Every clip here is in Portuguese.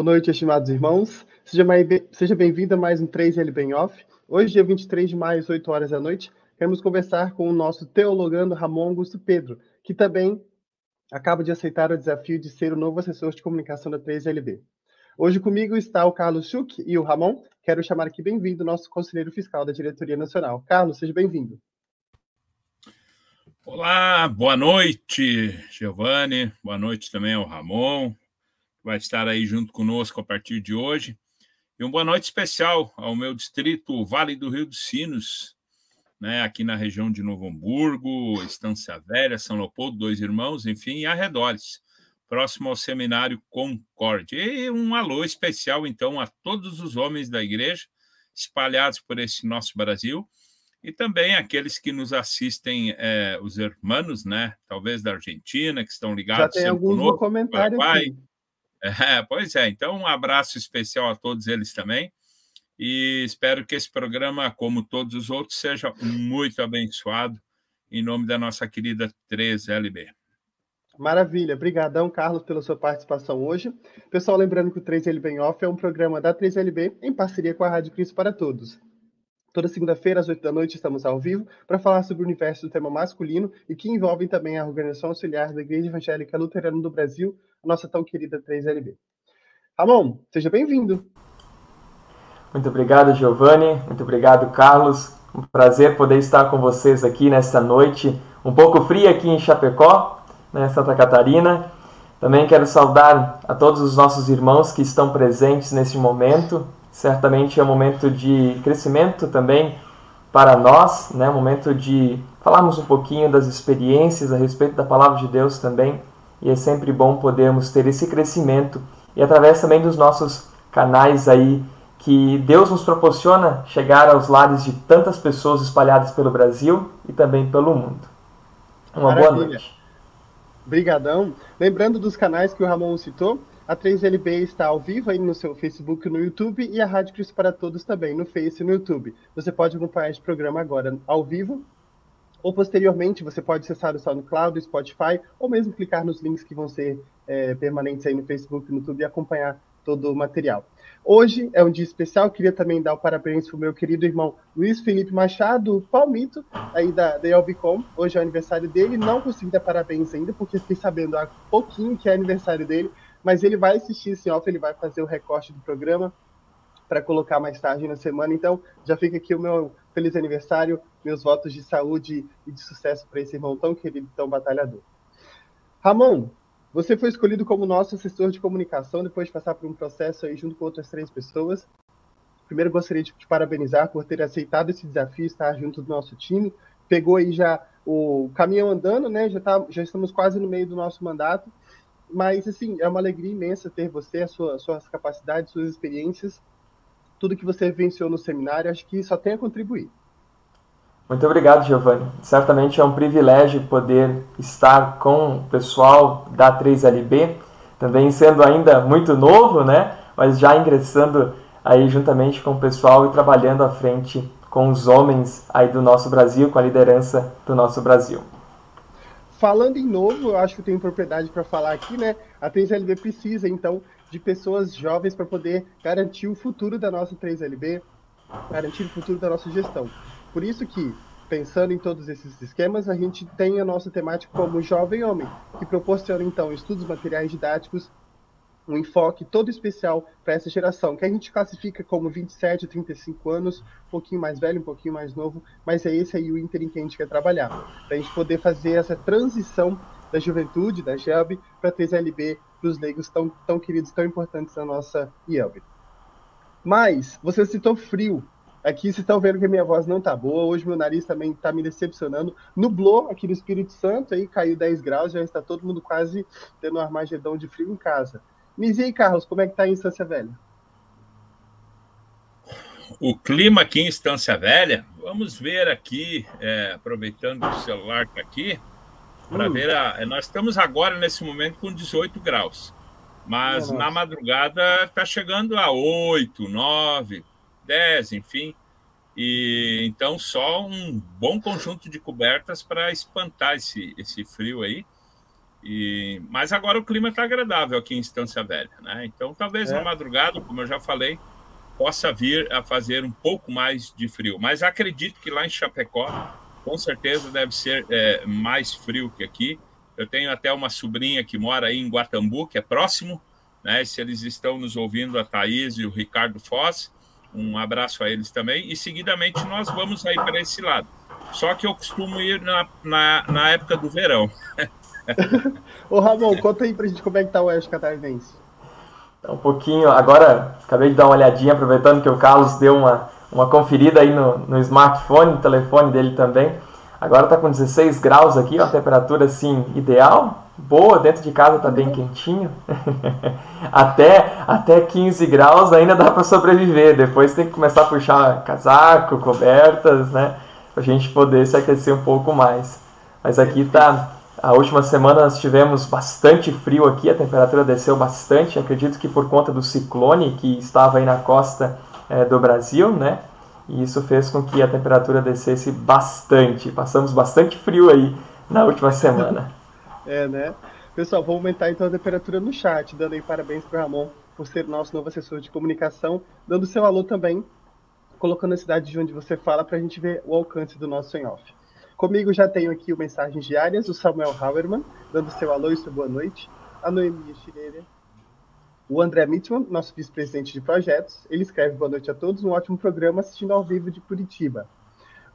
Boa noite, estimados irmãos. Seja, bem-vindo a mais um 3L Bem Off. Hoje, dia 23 de maio, às 8 horas da noite, queremos conversar com o nosso teologando Ramon Augusto Pedro, que também acaba de aceitar o desafio de ser o novo assessor de comunicação da 3LB. Hoje comigo está o Carlos Schuch e o Ramon. Quero chamar aqui bem-vindo o nosso conselheiro fiscal da Diretoria Nacional. Carlos, seja bem-vindo. Olá, boa noite, Giovanni. Boa noite também ao Ramon, vai estar aí junto conosco a partir de hoje. E uma boa noite especial ao meu distrito Vale do Rio dos Sinos, né, aqui na região de Novo Hamburgo, Estância Velha, São Leopoldo, Dois Irmãos, enfim, e arredores, próximo ao Seminário Concorde. E um alô especial, então, a todos os homens da igreja espalhados por esse nosso Brasil e também aqueles que nos assistem, é, os irmãos, né, talvez da Argentina, que estão ligados Já tem alguns conosco, comentários aqui. É, pois é, então um abraço especial a todos eles também. E espero que esse programa, como todos os outros, seja muito abençoado em nome da nossa querida 3LB. Maravilha, obrigadão, Carlos, pela sua participação hoje. Pessoal, lembrando que o 3LB em Off é um programa da 3LB em parceria com a Rádio Cristo para Todos. Toda segunda-feira, às 8 da noite, estamos ao vivo para falar sobre o universo do tema masculino e que envolve também a Organização Auxiliar da Igreja Evangélica Luterana do Brasil, nossa tão querida 3LB. Ramon, seja bem-vindo. Muito obrigado, Giovanni. Muito obrigado, Carlos. Um prazer poder estar com vocês aqui nesta noite, um pouco fria aqui em Chapecó, né, Santa Catarina. Também quero saudar a todos os nossos irmãos que estão presentes neste momento, certamente é um momento de crescimento também para nós, né? um momento de falarmos um pouquinho das experiências a respeito da palavra de Deus também, e é sempre bom podermos ter esse crescimento e através também dos nossos canais aí que Deus nos proporciona chegar aos lares de tantas pessoas espalhadas pelo Brasil e também pelo mundo. Uma Maravilha. boa noite. Obrigadão. Lembrando dos canais que o Ramon citou, a 3LB está ao vivo aí no seu Facebook no YouTube e a Rádio Cristo para Todos também no Face e no YouTube. Você pode acompanhar este programa agora ao vivo ou posteriormente você pode acessar o SoundCloud, Spotify ou mesmo clicar nos links que vão ser é, permanentes aí no Facebook no YouTube e acompanhar todo o material. Hoje é um dia especial, queria também dar o parabéns para o meu querido irmão Luiz Felipe Machado, Palmito, aí da, da Elbicom. Hoje é o aniversário dele, não consegui dar parabéns ainda, porque fiquei sabendo há pouquinho que é aniversário dele, mas ele vai assistir esse off, ele vai fazer o recorte do programa para colocar mais tarde na semana. Então, já fica aqui o meu feliz aniversário, meus votos de saúde e de sucesso para esse irmão tão querido, tão batalhador. Ramon, você foi escolhido como nosso assessor de comunicação depois de passar por um processo aí junto com outras três pessoas. Primeiro, gostaria de te parabenizar por ter aceitado esse desafio, estar junto do nosso time. Pegou aí já o caminhão andando, né? Já, tá, já estamos quase no meio do nosso mandato mas, assim, é uma alegria imensa ter você, sua, suas capacidades, suas experiências, tudo que você venceu no seminário, acho que só tem a contribuir. Muito obrigado, Giovanni. Certamente é um privilégio poder estar com o pessoal da 3LB, também sendo ainda muito novo, né? Mas já ingressando aí juntamente com o pessoal e trabalhando à frente com os homens aí do nosso Brasil, com a liderança do nosso Brasil. Falando em novo, eu acho que eu tenho propriedade para falar aqui, né? A 3LB precisa, então, de pessoas jovens para poder garantir o futuro da nossa 3LB, garantir o futuro da nossa gestão. Por isso que, pensando em todos esses esquemas, a gente tem a nossa temática como Jovem Homem, que proporciona, então, estudos materiais didáticos um enfoque todo especial para essa geração, que a gente classifica como 27 a 35 anos, um pouquinho mais velho, um pouquinho mais novo, mas é esse aí o ínterim que a gente quer trabalhar, para a gente poder fazer essa transição da juventude, da GELB, para a 3LB, para os leigos tão, tão queridos, tão importantes da nossa IELB. Mas, você citou frio. Aqui vocês estão vendo que a minha voz não tá boa, hoje meu nariz também está me decepcionando. Nublou aqui no Espírito Santo, aí caiu 10 graus, já está todo mundo quase tendo um armagedão de frio em casa. Me diz aí, Carlos, como é que tá em Estância Velha? O clima aqui em Estância Velha, vamos ver aqui, é, aproveitando o celular que tá aqui, para hum. ver a. Nós estamos agora, nesse momento, com 18 graus. Mas Nossa. na madrugada está chegando a 8, 9, 10, enfim. E então só um bom conjunto de cobertas para espantar esse, esse frio aí. E, mas agora o clima está agradável aqui em Estância Velha, né? Então talvez é. na madrugada, como eu já falei, possa vir a fazer um pouco mais de frio. Mas acredito que lá em Chapecó, com certeza deve ser é, mais frio que aqui. Eu tenho até uma sobrinha que mora aí em Guatambu, que é próximo, né? Se eles estão nos ouvindo, a Thaís e o Ricardo Foz, um abraço a eles também. E seguidamente nós vamos aí para esse lado. Só que eu costumo ir na, na, na época do verão. Ô Ramon, conta aí pra gente como é que tá o Oeste Catarinense. Tá um pouquinho, agora acabei de dar uma olhadinha, aproveitando que o Carlos deu uma, uma conferida aí no, no smartphone, no telefone dele também. Agora tá com 16 graus aqui, uma temperatura assim ideal, boa, dentro de casa tá bem quentinho. até, até 15 graus ainda dá para sobreviver, depois tem que começar a puxar casaco, cobertas, né? Pra gente poder se aquecer um pouco mais. Mas aqui tá a última semana nós tivemos bastante frio aqui, a temperatura desceu bastante, acredito que por conta do ciclone que estava aí na costa é, do Brasil, né? E isso fez com que a temperatura descesse bastante. Passamos bastante frio aí na última semana. é, né? Pessoal, vou aumentar então a temperatura no chat, dando aí parabéns para o Ramon por ser nosso novo assessor de comunicação, dando seu alô também, colocando a cidade de onde você fala para a gente ver o alcance do nosso em off. Comigo já tenho aqui o Mensagens Diárias, o Samuel Hauerman, dando seu alô e sua boa noite, a Noemi Chireira, o André Mittman, nosso vice-presidente de projetos, ele escreve boa noite a todos, um ótimo programa assistindo ao vivo de Curitiba.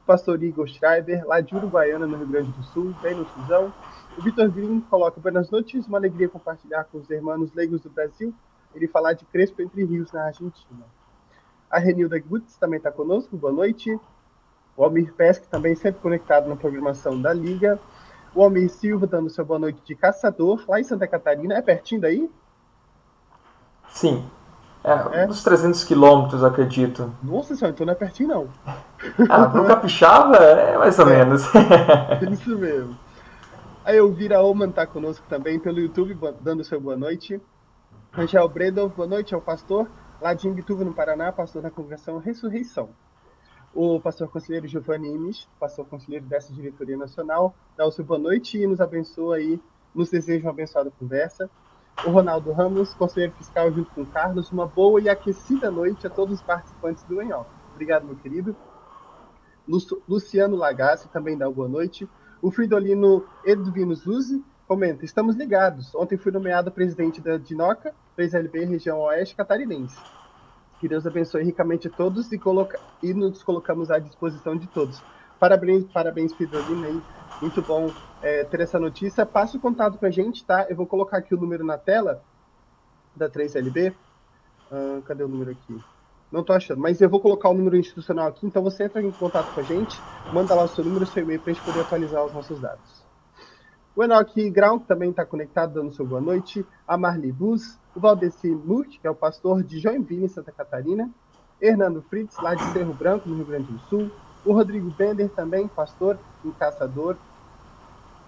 O pastor Igor Schreiber, lá de Uruguaiana, no Rio Grande do Sul, bem no Suzão. O Vitor Green coloca buenas noites, uma alegria compartilhar com os irmãos leigos do Brasil, ele falar de Crespo Entre Rios, na Argentina. A Renilda Gutz também está conosco, boa noite. O Almir Pesque também sempre conectado na programação da Liga. O Almir Silva dando seu boa noite de caçador, lá em Santa Catarina. É pertinho daí? Sim. É, é. uns 300 quilômetros, acredito. Nossa senhora, então não é pertinho, não. Ah, pro Capixaba é mais ou é. menos. Isso mesmo. Aí o Vira Oman tá conosco também pelo YouTube, dando seu boa noite. Angel Bredo, boa noite ao pastor, lá de Imbituva, no Paraná, pastor da congregação Ressurreição o pastor conselheiro Giovanni Imes, pastor conselheiro dessa diretoria nacional, dá o seu boa noite e nos abençoa aí, nos deseja uma abençoada conversa. O Ronaldo Ramos, conselheiro fiscal, junto com o Carlos, uma boa e aquecida noite a todos os participantes do Enhol. Obrigado, meu querido. Luciano Lagassi também dá boa noite. O Fridolino Edvinos Luzi comenta: Estamos ligados. Ontem fui nomeado presidente da Dinoca, 3LB Região Oeste Catarinense. Que Deus abençoe ricamente todos e, coloca, e nos colocamos à disposição de todos. Parabéns, parabéns, Pedrolina aí. Muito bom é, ter essa notícia. Passe o contato com a gente, tá? Eu vou colocar aqui o número na tela da 3LB. Ah, cadê o número aqui? Não tô achando, mas eu vou colocar o número institucional aqui, então você entra em contato com a gente, manda lá o seu número, seu e-mail para a gente poder atualizar os nossos dados. O Enoch Grau também está conectado, dando sua boa noite. A Marli Bus, o Valdeci Murt, que é o pastor de Joinville, Santa Catarina, Hernando Fritz, lá de Cerro Branco, no Rio Grande do Sul, o Rodrigo Bender, também pastor e caçador,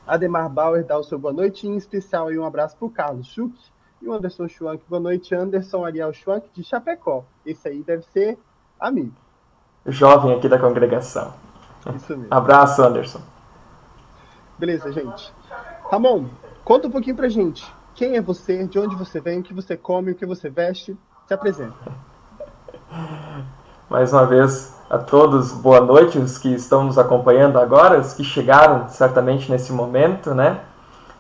Ademar Bauer dá o seu boa noite, e em especial aí um abraço para o Carlos Schuch e o Anderson Schwank. Boa noite, Anderson Ariel Schwank, de Chapecó. Esse aí deve ser amigo. Jovem aqui da congregação. Isso mesmo. Abraço, Anderson. Beleza, gente. Ramon, conta um pouquinho pra gente. Quem é você? De onde você vem? O que você come? O que você veste? Se apresenta. Mais uma vez, a todos, boa noite, os que estão nos acompanhando agora, os que chegaram certamente nesse momento, né?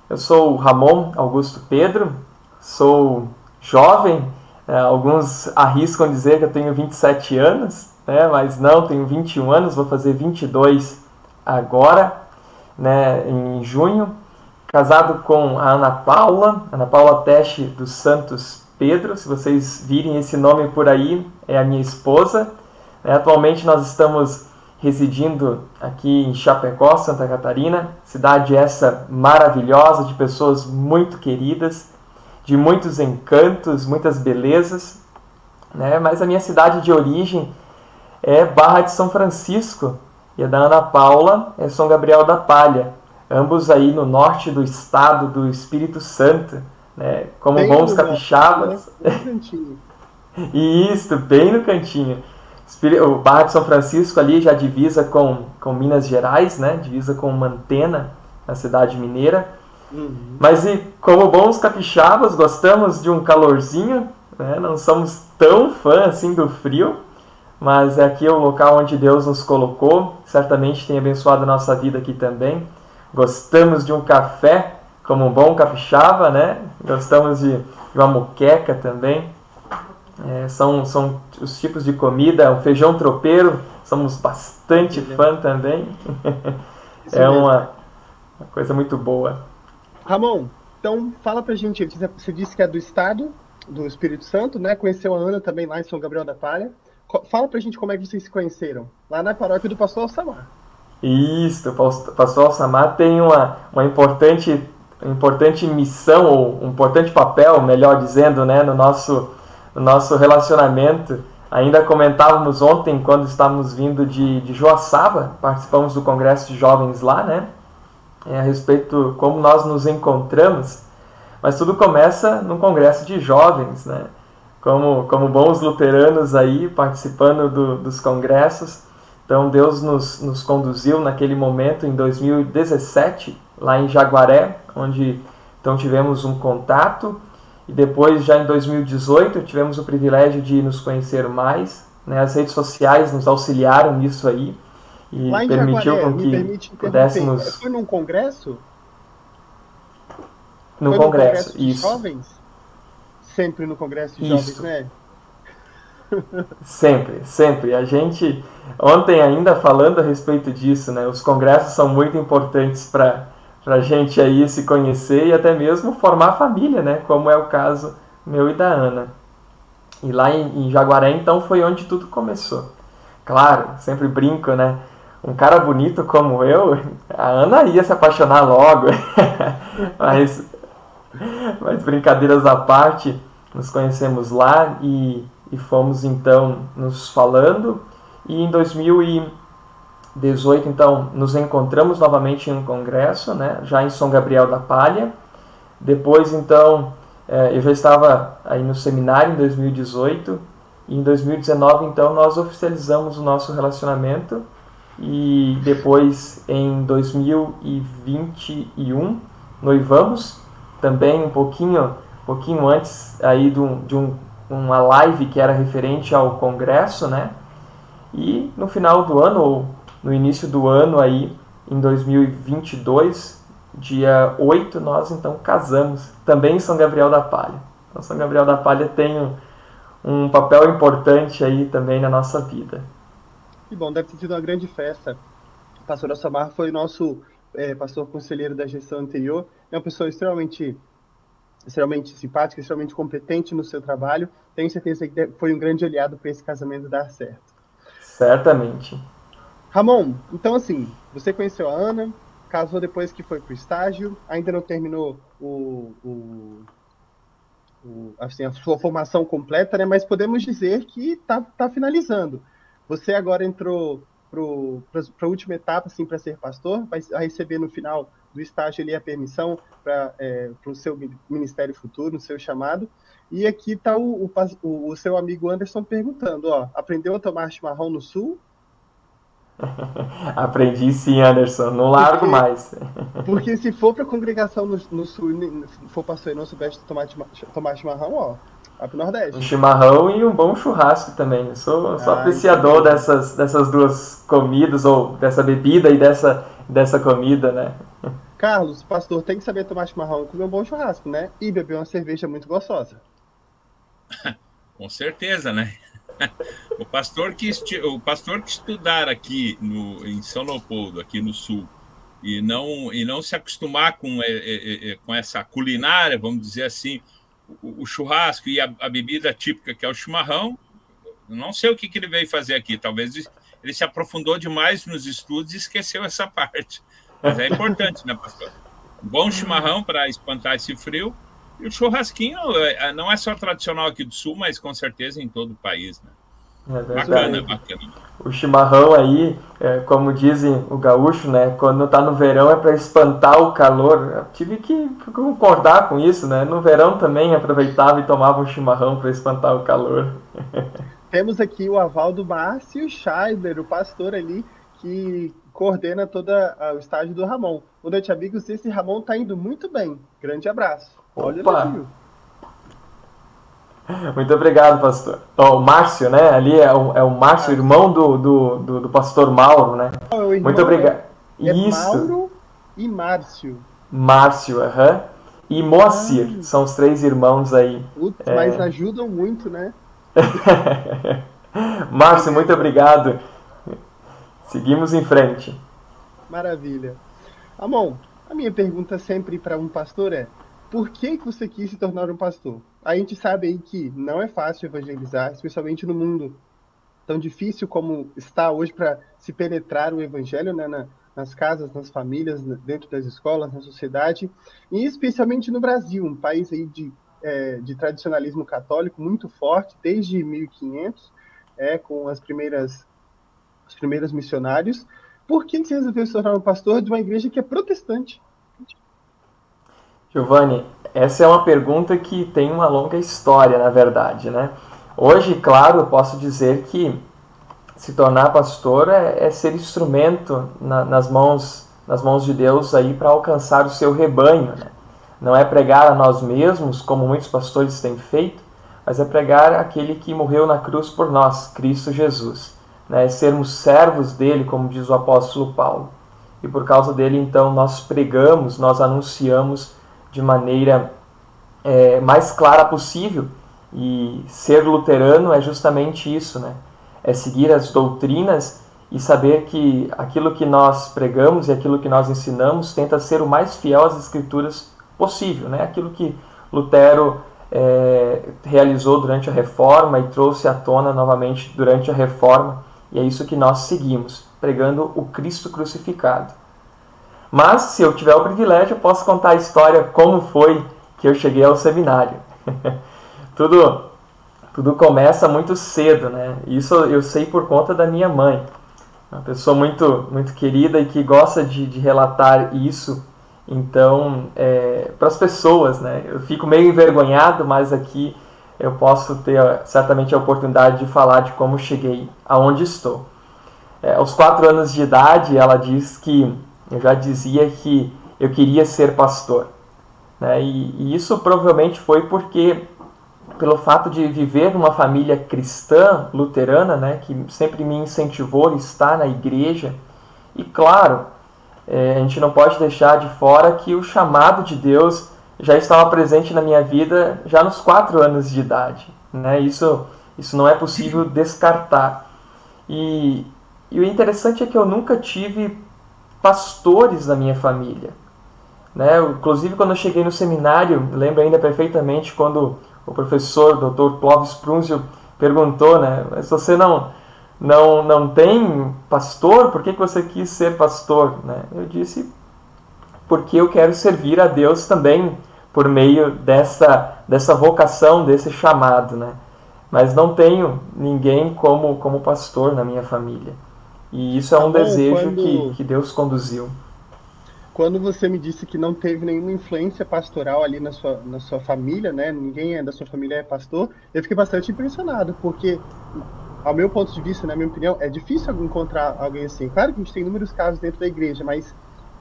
Eu sou o Ramon Augusto Pedro, sou jovem, né? alguns arriscam dizer que eu tenho 27 anos, né? mas não, tenho 21 anos, vou fazer 22 agora, né? em junho casado com a Ana Paula, Ana Paula Teste dos Santos Pedro. Se vocês virem esse nome por aí, é a minha esposa. É, atualmente nós estamos residindo aqui em Chapecó, Santa Catarina, cidade essa maravilhosa, de pessoas muito queridas, de muitos encantos, muitas belezas. Né? Mas a minha cidade de origem é Barra de São Francisco e a da Ana Paula é São Gabriel da Palha ambos aí no norte do estado do Espírito Santo, né? Como bem bons capixabas. Isso, bem no cantinho. O Barra de São Francisco ali já divisa com, com Minas Gerais, né? Divisa com Mantena, na cidade mineira. Uhum. Mas e como bons capixabas, gostamos de um calorzinho, né? não somos tão fãs assim do frio, mas é aqui o local onde Deus nos colocou, certamente tem abençoado a nossa vida aqui também. Gostamos de um café, como um bom capixaba, né? Gostamos de, uma muqueca também. É, são, são os tipos de comida, o feijão tropeiro, somos bastante fã também. é uma, uma coisa muito boa. Ramon, então fala pra gente, você disse que é do estado do Espírito Santo, né? Conheceu a Ana também lá em São Gabriel da Palha. Fala pra gente como é que vocês se conheceram, lá na paróquia do Pastor Alçamar. Isso, o Pastor Alçamar tem uma, uma importante, importante missão, ou um importante papel, melhor dizendo, né, no nosso, no nosso relacionamento. Ainda comentávamos ontem, quando estávamos vindo de, de Joaçaba, participamos do congresso de jovens lá, né, é, a respeito como nós nos encontramos. Mas tudo começa no congresso de jovens, né? como, como bons luteranos aí participando do, dos congressos. Então Deus nos, nos conduziu naquele momento em 2017 lá em Jaguaré, onde então tivemos um contato e depois já em 2018 tivemos o privilégio de nos conhecer mais. Né? As redes sociais nos auxiliaram nisso aí e permitiu Jaguaré, com que pudéssemos. Foi num congresso? No Foi congresso, congresso isso. Jovens? sempre no Congresso de Isso. Jovens, né? Sempre, sempre. A gente, ontem ainda falando a respeito disso, né? Os congressos são muito importantes para a gente aí se conhecer e até mesmo formar família, né? Como é o caso meu e da Ana. E lá em, em Jaguaré, então, foi onde tudo começou. Claro, sempre brinco, né? Um cara bonito como eu, a Ana ia se apaixonar logo. mas, mas brincadeiras à parte, nos conhecemos lá e, e fomos então nos falando. E em 2018, então, nos encontramos novamente em um congresso, né, já em São Gabriel da Palha. Depois, então, é, eu já estava aí no seminário em 2018. E em 2019, então, nós oficializamos o nosso relacionamento. E depois, em 2021, noivamos. Também um pouquinho pouquinho antes aí de, um, de um, uma live que era referente ao congresso, né? E no final do ano, ou no início do ano aí, em 2022, dia 8, nós então casamos, também em São Gabriel da Palha. Então São Gabriel da Palha tem um, um papel importante aí também na nossa vida. Que bom, deve ter sido uma grande festa. O pastor Assamar foi nosso é, pastor conselheiro da gestão anterior, é uma pessoa extremamente extremamente simpática, extremamente competente no seu trabalho. Tenho certeza que foi um grande aliado para esse casamento dar certo. Certamente. Ramon, então assim, você conheceu a Ana, casou depois que foi para o estágio, ainda não terminou o, o, o, assim, a sua formação completa, né? Mas podemos dizer que está tá finalizando. Você agora entrou para a última etapa, assim, para ser pastor, vai receber no final do estágio ali a permissão para é, o seu ministério futuro, o seu chamado. E aqui está o, o, o, seu amigo Anderson perguntando, ó, aprendeu a tomar chimarrão no sul? Aprendi sim, Anderson, não largo porque, mais. porque se for para a congregação no, no sul, for pastor e não soubesse tomar, tomar chimarrão, ó, vai pro Nordeste. Um chimarrão e um bom churrasco também. Eu sou, sou ah, apreciador dessas, dessas duas comidas, ou dessa bebida e dessa, dessa comida, né? Carlos, pastor, tem que saber tomar chimarrão e comer um bom churrasco, né? E beber uma cerveja muito gostosa. Com certeza, né? o pastor que o pastor que estudar aqui no em São Leopoldo, aqui no sul, e não e não se acostumar com é, é, é, com essa culinária, vamos dizer assim, o, o churrasco e a, a, bebida típica que é o chimarrão, não sei o que, que ele veio fazer aqui. Talvez ele se aprofundou demais nos estudos e esqueceu essa parte. Mas é importante, né, pastor? bom chimarrão para espantar esse frio. E o churrasquinho é, é, não é só tradicional aqui do sul, mas com certeza em todo o país, né? É bacana, bacana. O chimarrão aí, é, como dizem o gaúcho, né? Quando tá no verão é para espantar o calor. Eu tive que concordar com isso, né? No verão também aproveitava e tomava um chimarrão para espantar o calor. Temos aqui o aval do Márcio Scheidler, o pastor ali, que coordena todo o estágio do Ramon. Boa noite, amigos. Esse Ramon tá indo muito bem. Grande abraço. Olha Opa. Muito obrigado, pastor. Oh, o Márcio, né? Ali é o, é o Márcio, irmão do, do, do, do pastor Mauro, né? Oh, Muito obrigado. É, é Isso. Mauro e Márcio. Márcio, aham. Uh -huh. E Moacir, ah. são os três irmãos aí. Putz, é... Mas ajudam muito, né? Márcio, muito obrigado. Seguimos em frente. Maravilha. Amon, a minha pergunta sempre para um pastor é: por que, você quis se tornar um pastor? A gente sabe aí que não é fácil evangelizar, especialmente no mundo tão difícil como está hoje para se penetrar o evangelho né, na, nas casas, nas famílias, dentro das escolas, na sociedade, e especialmente no Brasil, um país aí de, é, de tradicionalismo católico muito forte, desde 1500, é, com as primeiras, os primeiros missionários. Por que você resolveu se tornar um pastor de uma igreja que é protestante? Giovanni, essa é uma pergunta que tem uma longa história, na verdade, né? Hoje, claro, eu posso dizer que se tornar pastor é, é ser instrumento na, nas mãos nas mãos de Deus aí para alcançar o seu rebanho, né? Não é pregar a nós mesmos, como muitos pastores têm feito, mas é pregar aquele que morreu na cruz por nós, Cristo Jesus. Né? É sermos servos dele, como diz o apóstolo Paulo. E por causa dele, então, nós pregamos, nós anunciamos de maneira é, mais clara possível. E ser luterano é justamente isso, né? É seguir as doutrinas e saber que aquilo que nós pregamos e aquilo que nós ensinamos tenta ser o mais fiel às escrituras possível, né? Aquilo que Lutero é, realizou durante a Reforma e trouxe à tona novamente durante a Reforma, e é isso que nós seguimos, pregando o Cristo crucificado. Mas, se eu tiver o privilégio, eu posso contar a história como foi que eu cheguei ao seminário. tudo, tudo começa muito cedo, né? Isso eu sei por conta da minha mãe. Uma pessoa muito, muito querida e que gosta de, de relatar isso. Então, é, para as pessoas, né? Eu fico meio envergonhado, mas aqui eu posso ter certamente a oportunidade de falar de como cheguei aonde estou. É, aos quatro anos de idade, ela diz que eu já dizia que eu queria ser pastor. Né? E, e, isso provavelmente foi porque, pelo fato de viver numa família cristã, luterana, né? que sempre me incentivou a estar na igreja, e claro, é, a gente não pode deixar de fora que o chamado de Deus já estava presente na minha vida já nos quatro anos de idade. Né? Isso, isso não é possível descartar. E, e o interessante é que eu nunca tive pastores na minha família. Né? Inclusive, quando eu cheguei no seminário, lembro ainda perfeitamente quando o professor, Dr. Clóvis Prunzio, perguntou, né? Mas você não, não, não tem pastor? Por que, que você quis ser pastor? Né? Eu disse, porque eu quero servir a Deus também por meio dessa, dessa vocação, desse chamado, né? Mas não tenho ninguém como, como pastor na minha família. E isso é um desejo quando, que, que Deus conduziu. Quando você me disse que não teve nenhuma influência pastoral ali na sua, na sua família, né? Ninguém é da sua família é pastor, eu fiquei bastante impressionado, porque, ao meu ponto de vista, na minha opinião, é difícil encontrar alguém assim. Claro que a gente tem inúmeros casos dentro da igreja, mas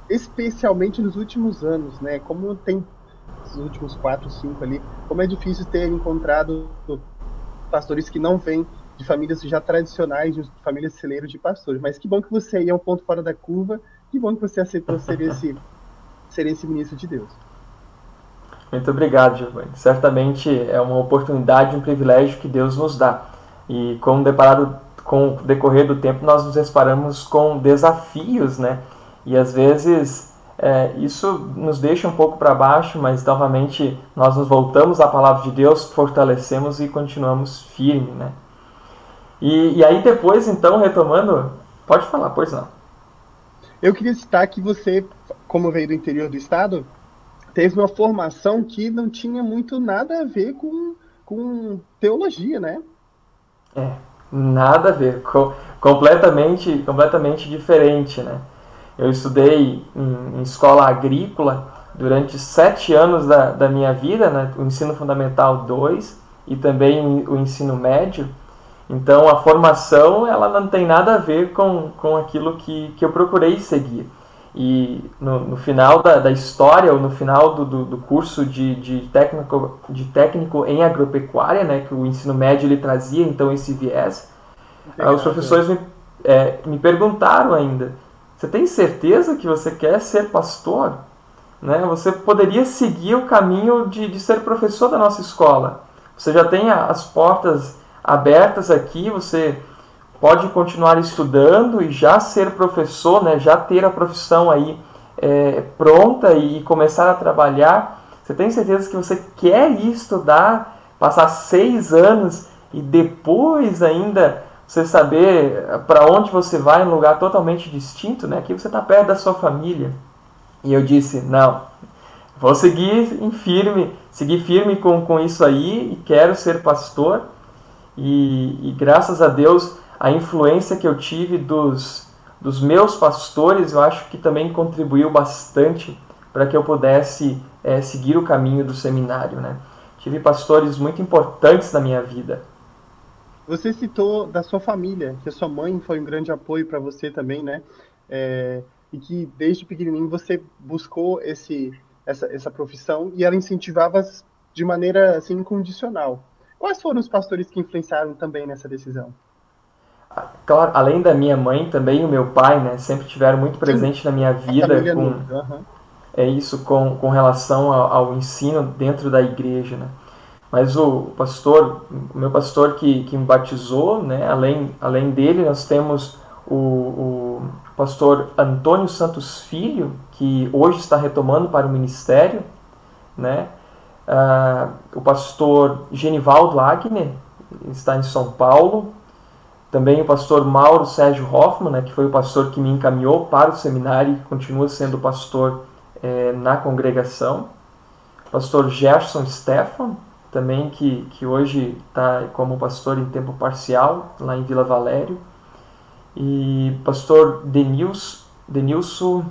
especialmente nos últimos anos, né? Como tem os últimos quatro, cinco ali, como é difícil ter encontrado pastores que não vêm de famílias já tradicionais, de famílias celeiros de pastores. Mas que bom que você aí é um ponto fora da curva, que bom que você aceitou ser esse, ser esse ministro de Deus. Muito obrigado, Giovanni. Certamente é uma oportunidade, um privilégio que Deus nos dá. E com o, deparado, com o decorrer do tempo, nós nos deparamos com desafios, né? E às vezes é, isso nos deixa um pouco para baixo, mas novamente nós nos voltamos à palavra de Deus, fortalecemos e continuamos firmes, né? E, e aí depois, então, retomando, pode falar, pois não. Eu queria citar que você, como veio do interior do estado, teve uma formação que não tinha muito nada a ver com, com teologia, né? É, nada a ver, com, completamente, completamente diferente, né? Eu estudei em, em, escola agrícola durante sete anos da, da minha vida, né? o ensino fundamental 2 e também o ensino médio, Então a formação ela não tem nada a ver com, com aquilo que, que eu procurei seguir. E no, no final da, da história, ou no final do, do, do, curso de, de, técnico, de técnico em agropecuária, né, que o ensino médio ele trazia então esse viés, Legal, os professores me, é, me perguntaram ainda, você tem certeza que você quer ser pastor? Né? Você poderia seguir o caminho de, de ser professor da nossa escola. Você já tem as portas abertas aqui, você pode continuar estudando e já ser professor, né? já ter a profissão aí é, pronta e começar a trabalhar. Você tem certeza que você quer ir estudar, passar seis anos e depois ainda você saber para onde você vai em um lugar totalmente distinto, né? Aqui você está perto da sua família. E eu disse, não, vou seguir em firme, seguir firme com, com isso aí e quero ser pastor. E, e graças a Deus, a influência que eu tive dos, dos meus pastores, eu acho que também contribuiu bastante para que eu pudesse é, seguir o caminho do seminário, né? Tive pastores muito importantes na minha vida. Você citou da sua família, que a sua mãe foi um grande apoio para você também, né? É, e que desde pequenininho você buscou esse, essa, essa profissão e ela incentivava de maneira assim incondicional. Quais foram os pastores que influenciaram também nessa decisão? Claro, além da minha mãe, também o meu pai, né, sempre tiveram muito presente Sim, na minha vida com uhum. é isso com, com relação ao, ao ensino dentro da igreja, né? Mas o pastor, o meu pastor que, que me batizou, né, além, além dele, nós temos o, o pastor Antônio Santos Filho, que hoje está retomando para o ministério, né? Uh, o pastor Genivaldo Agner, está em São Paulo. Também o pastor Mauro Sérgio Hoffman, né, que foi o pastor que me encaminhou para o seminário e continua sendo pastor é, na congregação. O pastor Gerson Stefan, também que, que hoje está como pastor em tempo parcial lá em Vila Valério, e pastor Denils, Denilson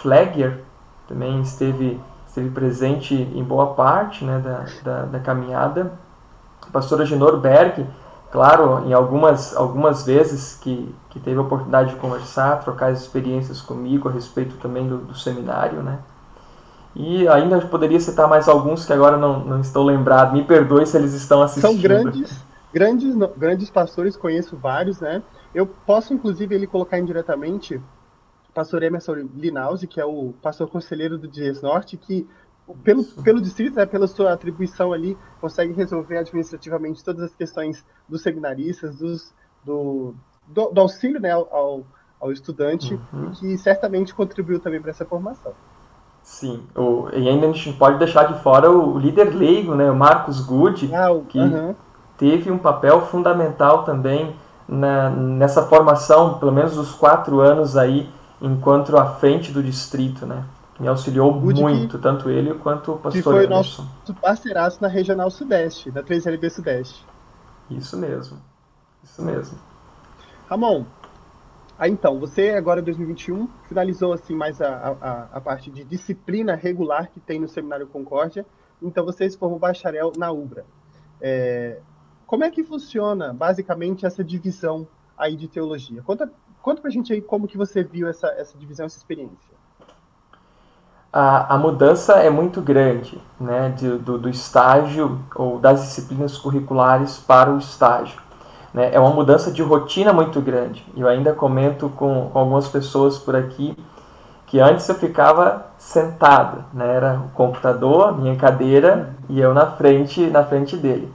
Flegger também esteve, esteve presente em boa parte né, da, da, da caminhada. pastor Agenor Berg, claro, em algumas, algumas vezes que, que teve a oportunidade de conversar, trocar as experiências comigo a respeito também do, do seminário, né? E ainda poderia citar mais alguns que agora não, não estou lembrado. Me perdoe se eles estão assistindo. São grandes, grandes, grandes pastores, conheço vários, né? Eu posso, inclusive, ele colocar indiretamente o pastor Emerson Linauzi, que é o pastor conselheiro do Dias Norte, que pelo, pelo distrito, né, pela sua atribuição ali, consegue resolver administrativamente todas as questões dos seminaristas, dos, do, do, do auxílio né, ao, ao estudante, uhum. que certamente contribuiu também para essa formação. Sim, o, e ainda a gente pode deixar de fora o líder leigo, né, o Marcos Good, ah, que uhum. teve um papel fundamental também na, nessa formação, pelo menos os quatro anos aí, enquanto à frente do distrito, né? Me auxiliou Good muito, que, tanto ele quanto o pastor Que foi Anderson. nosso parceiraço na Regional Sudeste, da 3LB Sudeste. Isso mesmo, isso mesmo. Ramon, Aí então, você agora em 2021 finalizou assim mais a, a, a, parte de disciplina regular que tem no Seminário Concórdia, então você se formou bacharel na UBRA. É, como é que funciona basicamente essa divisão aí de teologia? Conta, conta pra gente aí como que você viu essa, essa divisão, essa experiência. A, a mudança é muito grande, né, de, do, do estágio ou das disciplinas curriculares para o estágio. Né? É uma mudança de rotina muito grande. Eu ainda comento com, com algumas pessoas por aqui que antes eu ficava sentado, né? era o computador, minha cadeira e eu na frente, na frente dele.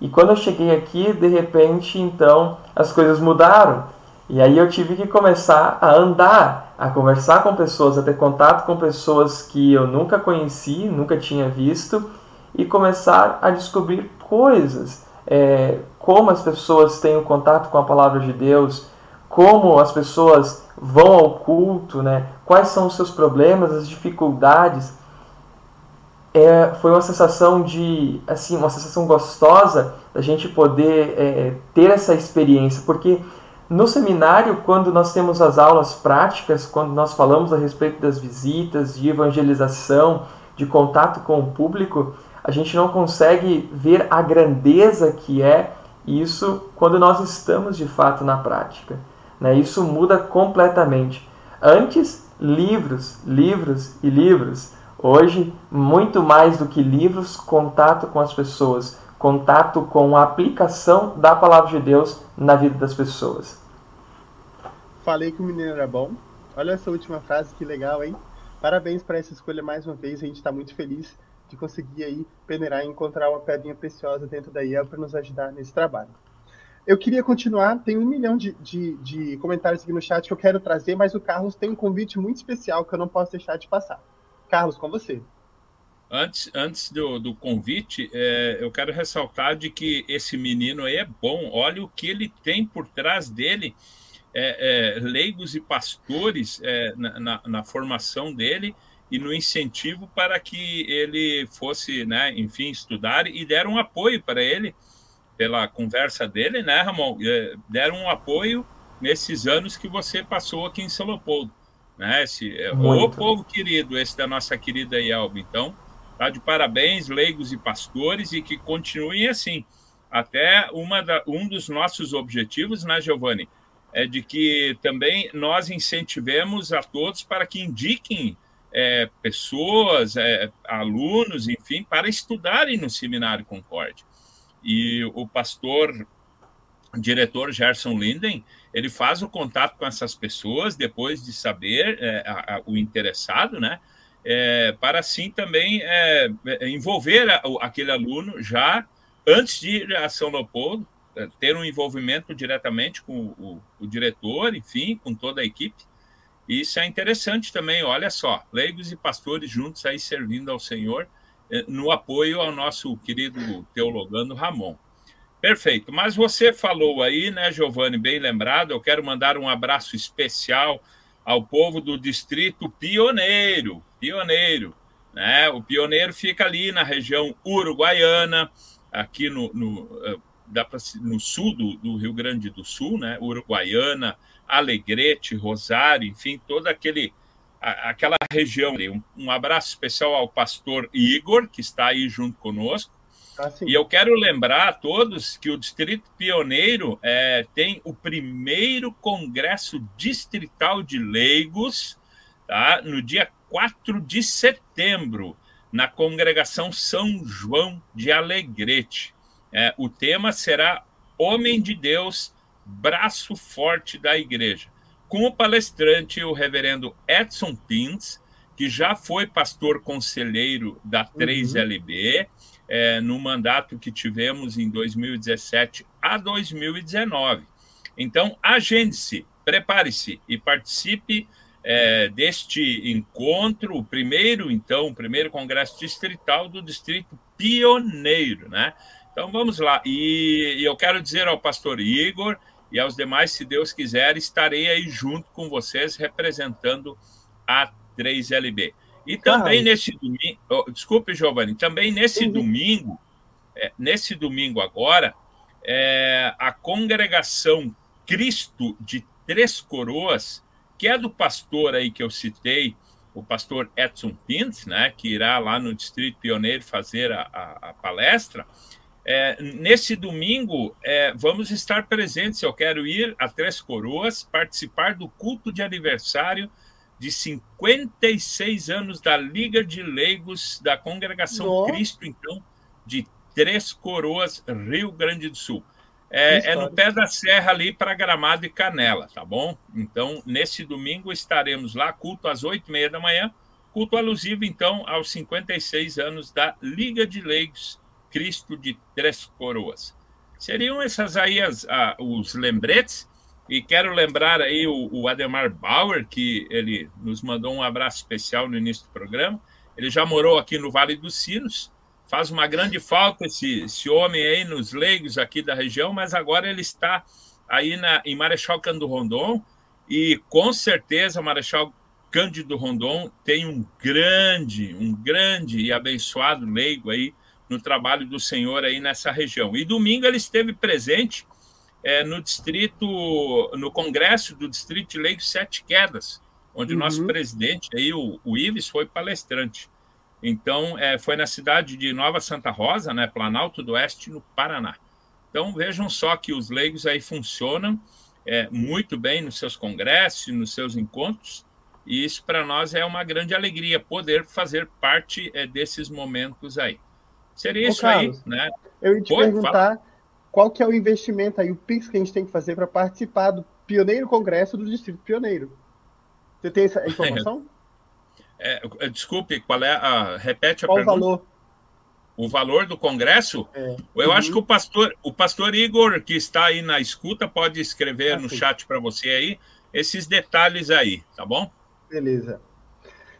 E quando eu cheguei aqui, de repente, então, as coisas mudaram. E aí eu tive que começar a andar, a conversar com pessoas, a ter contato com pessoas que eu nunca conheci, nunca tinha visto, e começar a descobrir coisas é, como as pessoas têm o contato com a palavra de Deus, como as pessoas vão ao culto, né? quais são os seus problemas, as dificuldades. É, foi uma sensação de, assim, uma sensação gostosa da gente poder é, ter essa experiência, porque no seminário, quando nós temos as aulas práticas, quando nós falamos a respeito das visitas, de evangelização, de contato com o público, a gente não consegue ver a grandeza que é Isso quando nós estamos de fato na prática. Né? Isso muda completamente. Antes, livros, livros e livros. Hoje, muito mais do que livros, contato com as pessoas, contato com a aplicação da palavra de Deus na vida das pessoas. Falei que o menino era bom. Olha essa última frase, que legal, hein? Parabéns para essa escolha mais uma vez. A gente está muito feliz de conseguir aí peneirar e encontrar uma pedrinha preciosa dentro da IEL para nos ajudar nesse trabalho. Eu queria continuar, tem um milhão de, de, de, comentários aqui no chat que eu quero trazer, mas o Carlos tem um convite muito especial que eu não posso deixar de passar. Carlos, com você. Antes, antes do, do convite, é, eu quero ressaltar de que esse menino aí é bom. Olha o que ele tem por trás dele é, é, leigos e pastores é, na, na, na, formação dele e no incentivo para que ele fosse, né, enfim, estudar e deram um apoio para ele pela conversa dele, né, Ramon? É, deram um apoio nesses anos que você passou aqui em São Leopoldo, né? Esse, é, o povo querido, esse da nossa querida Yelba. Então, tá de parabéns, leigos e pastores, e que continuem assim. Até uma da, um dos nossos objetivos, né, Giovanni? é de que também nós incentivemos a todos para que indiquem é, pessoas, é, alunos, enfim, para estudarem no Seminário Concórdia. E o pastor, o diretor Gerson Linden, ele faz o contato com essas pessoas depois de saber é, a, a, o interessado, né? É, para assim também é, é, envolver a, aquele aluno já antes de ir a São Leopoldo, é, ter um envolvimento diretamente com o, o, diretor, enfim, com toda a equipe. Isso é interessante também, olha só, leigos e pastores juntos aí servindo ao Senhor é, no apoio ao nosso querido teologando Ramon. Perfeito. Mas você falou aí, né, Giovanni, bem lembrado, eu quero mandar um abraço especial ao povo do distrito Pioneiro, Pioneiro, né? O Pioneiro fica ali na região uruguaiana, aqui no, no é, dá pra, no sul do, do, Rio Grande do Sul, né? Uruguaiana, Alegrete, Rosário, enfim, toda aquele, a, aquela região ali. Um, um, abraço especial ao pastor Igor, que está aí junto conosco. Ah, e eu quero lembrar a todos que o Distrito Pioneiro é, tem o primeiro Congresso Distrital de Leigos, tá? no dia 4 de setembro, na congregação São João de Alegrete. É, o tema será Homem de Deus, braço forte da igreja, com o palestrante, o reverendo Edson Pins, que já foi pastor conselheiro da 3LB, uhum. É, no mandato que tivemos em 2017 a 2019. Então, agende-se, prepare-se e participe é, deste encontro, o primeiro, então, o primeiro congresso distrital do Distrito Pioneiro, né? Então vamos lá. E, e, eu quero dizer ao pastor Igor e aos demais, se Deus quiser, estarei aí junto com vocês representando a 3LB. E também nesse domingo, oh, desculpe, Giovanni, também nesse uhum. domingo, é, nesse domingo agora, é, a congregação Cristo de Três Coroas, que é do pastor aí que eu citei, o pastor Edson Pintz, né, que irá lá no Distrito Pioneiro fazer a, a, a palestra, é, nesse domingo, é, vamos estar presentes. Eu quero ir a Três Coroas, participar do culto de aniversário de 56 anos da Liga de Leigos da Congregação Nossa. Cristo, então, de Três Coroas, Rio Grande do Sul. É, é no pé da serra ali para Gramado e Canela, tá bom? Então, nesse domingo estaremos lá, culto às oito e meia da manhã, culto alusivo, então, aos 56 anos da Liga de Leigos Cristo de Três Coroas. Seriam essas aí as, os lembretes. E quero lembrar aí o, o, Ademar Bauer, que ele nos mandou um abraço especial no início do programa. Ele já morou aqui no Vale dos Sinos. Faz uma grande falta esse, esse homem aí nos leigos aqui da região, mas agora ele está aí na, em Marechal Cândido Rondon. E com certeza Marechal Cândido Rondon tem um grande, um grande e abençoado leigo aí no trabalho do Senhor aí nessa região. E domingo ele esteve presente é, no distrito, no congresso do Distrito de Lei Sete Quedas, onde uhum. o nosso presidente, aí, o, o Ives, foi palestrante. Então, é, foi na cidade de Nova Santa Rosa, né, Planalto do Oeste, no Paraná. Então vejam só que os leigos aí funcionam é, muito bem nos seus congressos, nos seus encontros, e isso para nós é uma grande alegria poder fazer parte é, desses momentos aí. Seria Ô, isso Carlos, aí, né? Eu ia te Pô, perguntar fala. Qual que é o investimento aí, o PIX que a gente tem que fazer para participar do Pioneiro Congresso do Distrito Pioneiro. Você tem essa informação? É, é, desculpe, qual é a. Repete a qual pergunta. o valor? O valor do Congresso? É. Eu uhum. acho que o pastor, o pastor Igor, que está aí na escuta, pode escrever ah, no sim. chat para você aí esses detalhes aí, tá bom? Beleza.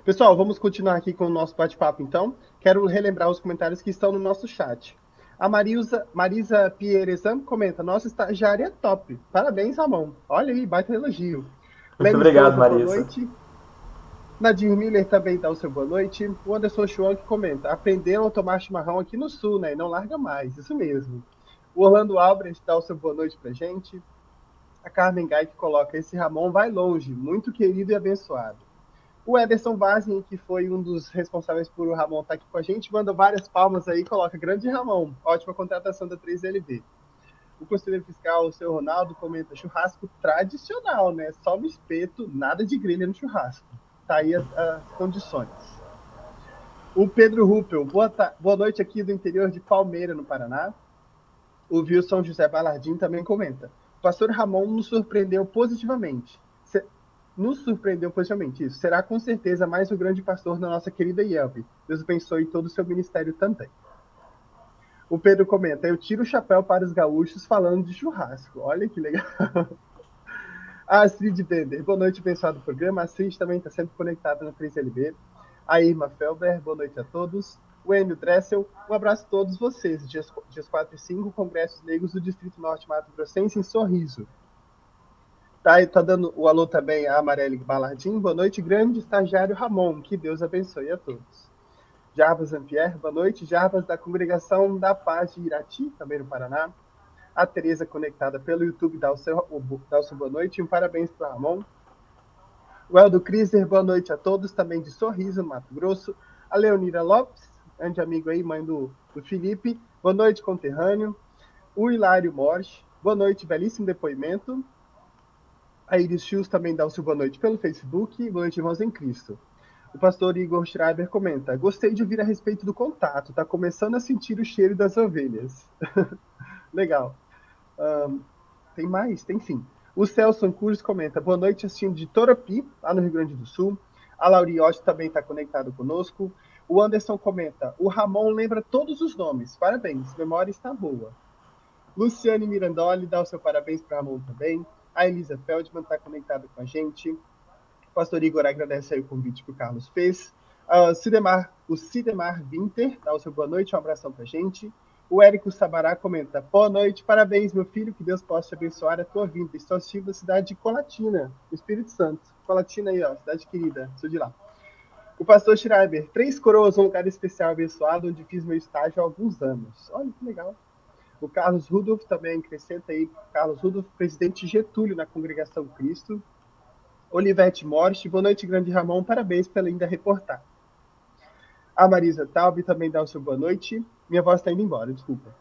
Pessoal, vamos continuar aqui com o nosso bate-papo, então. Quero relembrar os comentários que estão no nosso chat. A Marisa, Marisa Pierezan comenta: Nossa estagiária é top. Parabéns, Ramon. Olha aí, baita elogio. Muito obrigado, Souza, Marisa. Boa noite. Nadir Miller também dá o seu boa noite. O Anderson Schwank comenta: Aprenderam a tomar chimarrão aqui no sul, né? E não larga mais. Isso mesmo. O Orlando Albrecht dá o seu boa noite pra gente a Carmen Gai que coloca: esse Ramon vai longe, muito querido e abençoado. O Ederson Vazin, que foi um dos responsáveis por o Ramon estar tá aqui com a gente, manda várias palmas aí coloca: grande Ramon, ótima contratação da 3LB. O conselheiro fiscal, o seu Ronaldo, comenta: churrasco tradicional, né? Só no espeto, nada de grelha no churrasco. Tá aí as, as condições. O Pedro Ruppel, boa, boa noite aqui do interior de Palmeira, no Paraná. O Wilson José Balardim também comenta: o pastor Ramon nos surpreendeu positivamente. Nos surpreendeu positivamente, isso. Será com certeza mais o grande pastor da nossa querida Yelp. Deus abençoe todo o seu ministério também. O Pedro comenta: Eu tiro o chapéu para os gaúchos falando de churrasco. Olha que legal. A Astrid Bender, boa noite, abençoado programa. A Astrid também está sempre conectada na 3LB. A Irma Felber, boa noite a todos o Enio Dressel. Um abraço a todos vocês. Dias, dias 4 e 5, Congressos Negros do Distrito Norte Mato Grossense em Sorriso. Tá, tá dando o alô também a Amarelli Balardim. Boa noite, grande estagiário Ramon. Que Deus abençoe a todos. Jarbas Ampierre, boa noite. Jarbas da Congregação da Paz de Irati, também no Paraná. A Tereza conectada pelo YouTube dá o seu, dá o seu boa noite. Um parabéns para Ramon. O Eldo Kriser, boa noite a todos, também de Sorriso, Mato Grosso. A Leonira Lopes, grande amigo aí, mãe do, do Felipe. Boa noite, conterrâneo. O Hilário Morte. Boa noite, belíssimo depoimento. A Iris Schius também dá o seu boa noite pelo Facebook. Boa noite, irmãos em Cristo. O pastor Igor Schreiber comenta: Gostei de ouvir a respeito do contato. Tá começando a sentir o cheiro das ovelhas. Legal. Um, tem mais? Tem sim. O Celso Cruz comenta: Boa noite, assistindo de Torapi, lá no Rio Grande do Sul. A Lauriotti também está conectado conosco. O Anderson comenta: o Ramon lembra todos os nomes. Parabéns, memória está boa. Luciane Mirandoli dá o seu parabéns para Ramon também. A Elisa Feldman está conectada com a gente. O pastor Igor agradece aí o convite que o Carlos fez. Uh, Cidemar, o Cidemar Winter dá o seu boa noite, um abração para a gente. O Érico Sabará comenta: Boa noite, parabéns, meu filho, que Deus possa te abençoar a tua vida. Estou assistindo da cidade de Colatina, no Espírito Santo. Colatina aí, ó, cidade querida, sou de lá. O pastor Schreiber, Três Coroas, um lugar especial abençoado, onde fiz meu estágio há alguns anos. Olha que legal. O Carlos Rudolph também acrescenta aí, Carlos Rudolph, presidente Getúlio na Congregação Cristo. Olivete Morte, boa noite, grande Ramon, parabéns pela linda reportagem. A Marisa Taube também dá o seu boa noite. Minha voz está indo embora, desculpa.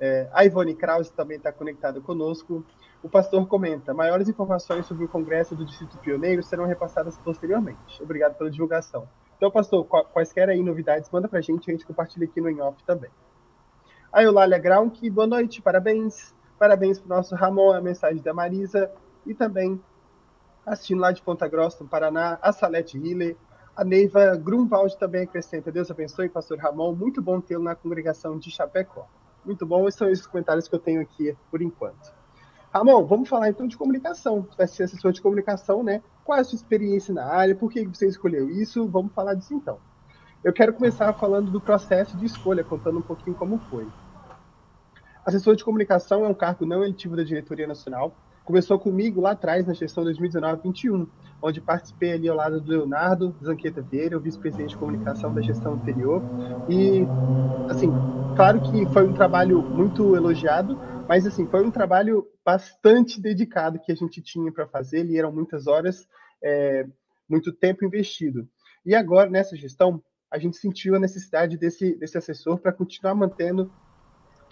É, a Ivone Krause também está conectada conosco. O pastor comenta: maiores informações sobre o Congresso do Distrito Pioneiro serão repassadas posteriormente. Obrigado pela divulgação. Então, pastor, quaisquer aí novidades, manda para a gente, a gente compartilha aqui no InOff também. A Eulália Graunk, boa noite, parabéns. Parabéns para o nosso Ramon, a mensagem da Marisa. E também, assistindo lá de Ponta Grossa, no Paraná, a Salete Hiller. A Neiva Grunwald também acrescenta: Deus abençoe, pastor Ramon. Muito bom tê-lo na congregação de Chapecó. Muito bom, esses são os comentários que eu tenho aqui por enquanto. Ramon, vamos falar então de comunicação. Você vai ser assessor de comunicação, né? Qual é a sua experiência na área? Por que você escolheu isso? Vamos falar disso então. Eu quero começar falando do processo de escolha, contando um pouquinho como foi. Assessor de comunicação é um cargo não eletivo da diretoria nacional. Começou comigo lá atrás, na gestão 2019-21, onde participei ali ao lado do Leonardo Zanqueta Vieira, o vice-presidente de comunicação da gestão anterior. E, assim, claro que foi um trabalho muito elogiado, mas, assim, foi um trabalho bastante dedicado que a gente tinha para fazer, e eram muitas horas, é, muito tempo investido. E agora, nessa gestão, a gente sentiu a necessidade desse, desse assessor para continuar mantendo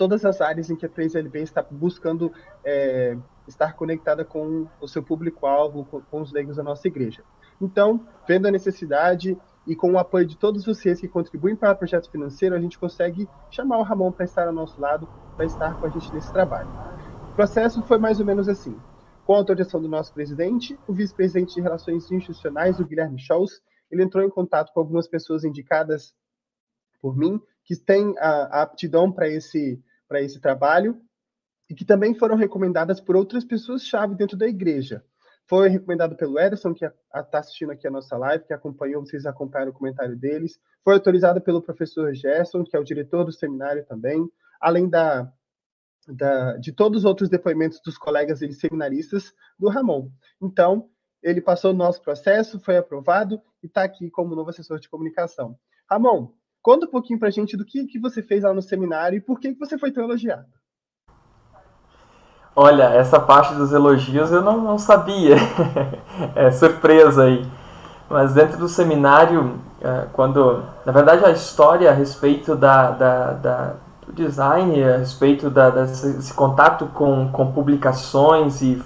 todas as áreas em que a 3LB está buscando é, estar conectada com o seu público-alvo, com, com os leigos da nossa igreja. Então, vendo a necessidade e com o apoio de todos vocês que contribuem para o projeto financeiro, a gente consegue chamar o Ramon para estar ao nosso lado, para estar com a gente nesse trabalho. O processo foi mais ou menos assim. Com a autorização do nosso presidente, o vice-presidente de Relações Institucionais, o Guilherme Scholz, ele entrou em contato com algumas pessoas indicadas por mim, que têm a, a aptidão para esse, esse trabalho, e que também foram recomendadas por outras pessoas-chave dentro da igreja. Foi recomendado pelo Ederson, que está assistindo aqui a nossa live, que acompanhou, vocês acompanharam o comentário deles. Foi autorizado pelo professor Gerson, que é o diretor do seminário também, além da, da, de todos os outros depoimentos dos colegas e seminaristas do Ramon. Então, ele passou o nosso processo, foi aprovado e está aqui como novo assessor de comunicação. Ramon, conta um pouquinho para a gente do que, que você fez lá no seminário e por que, que você foi tão elogiado. Olha, essa parte dos elogios eu não, não sabia. é surpresa aí. Mas dentro do seminário, é, quando. Na verdade, a história a respeito da, da, da do design, a respeito da, desse contato com, com publicações e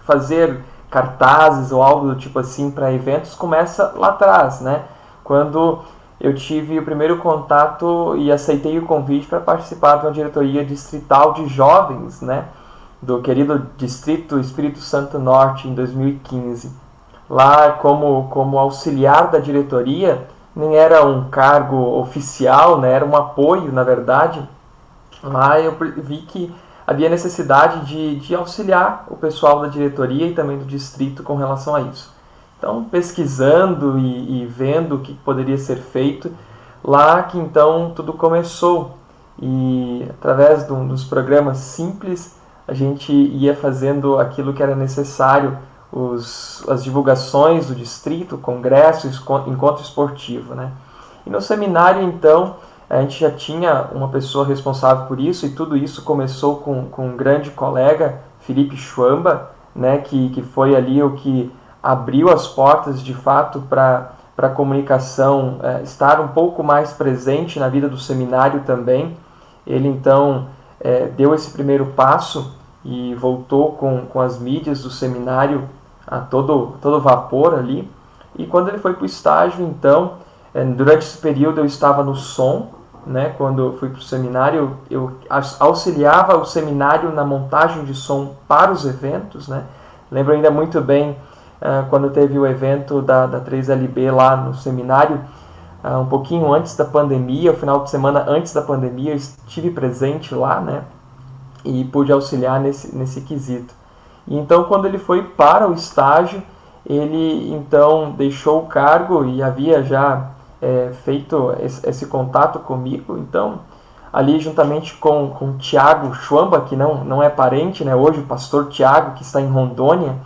fazer cartazes ou algo do tipo assim para eventos começa lá atrás, né? Quando eu tive o primeiro contato e aceitei o convite para participar de uma diretoria distrital de jovens, né? do querido Distrito Espírito Santo Norte em 2015. Lá, como, como auxiliar da diretoria, nem era um cargo oficial, né? era um apoio, na verdade. Lá eu vi que havia necessidade de, de auxiliar o pessoal da diretoria e também do distrito com relação a isso. Então, pesquisando e, e vendo o que poderia ser feito, lá que então tudo começou. E através de um dos programas simples, a gente ia fazendo aquilo que era necessário, os, as divulgações do distrito, congresso, encontro esportivo. Né? E no seminário, então, a gente já tinha uma pessoa responsável por isso, e tudo isso começou com, com um grande colega, Felipe Schwamba, né, que, que foi ali o que abriu as portas de fato para a comunicação é, estar um pouco mais presente na vida do seminário também. Ele então é, deu esse primeiro passo e voltou com, com as mídias do seminário a todo, todo vapor ali. E quando ele foi para o estágio, então, é, durante esse período eu estava no som, né, quando fui para o seminário, eu auxiliava o seminário na montagem de som para os eventos. Né. Lembro ainda muito bem quando teve o evento da, da 3LB lá no seminário, uh, um pouquinho antes da pandemia, o final de semana antes da pandemia, eu estive presente lá, né, e pude auxiliar nesse, nesse quesito. E então, quando ele foi para o estágio, ele então deixou o cargo e havia já é, feito esse, esse, contato comigo. Então, ali juntamente com, com Tiago Schwamba, que não, não é parente, né, hoje o pastor Tiago, que está em Rondônia,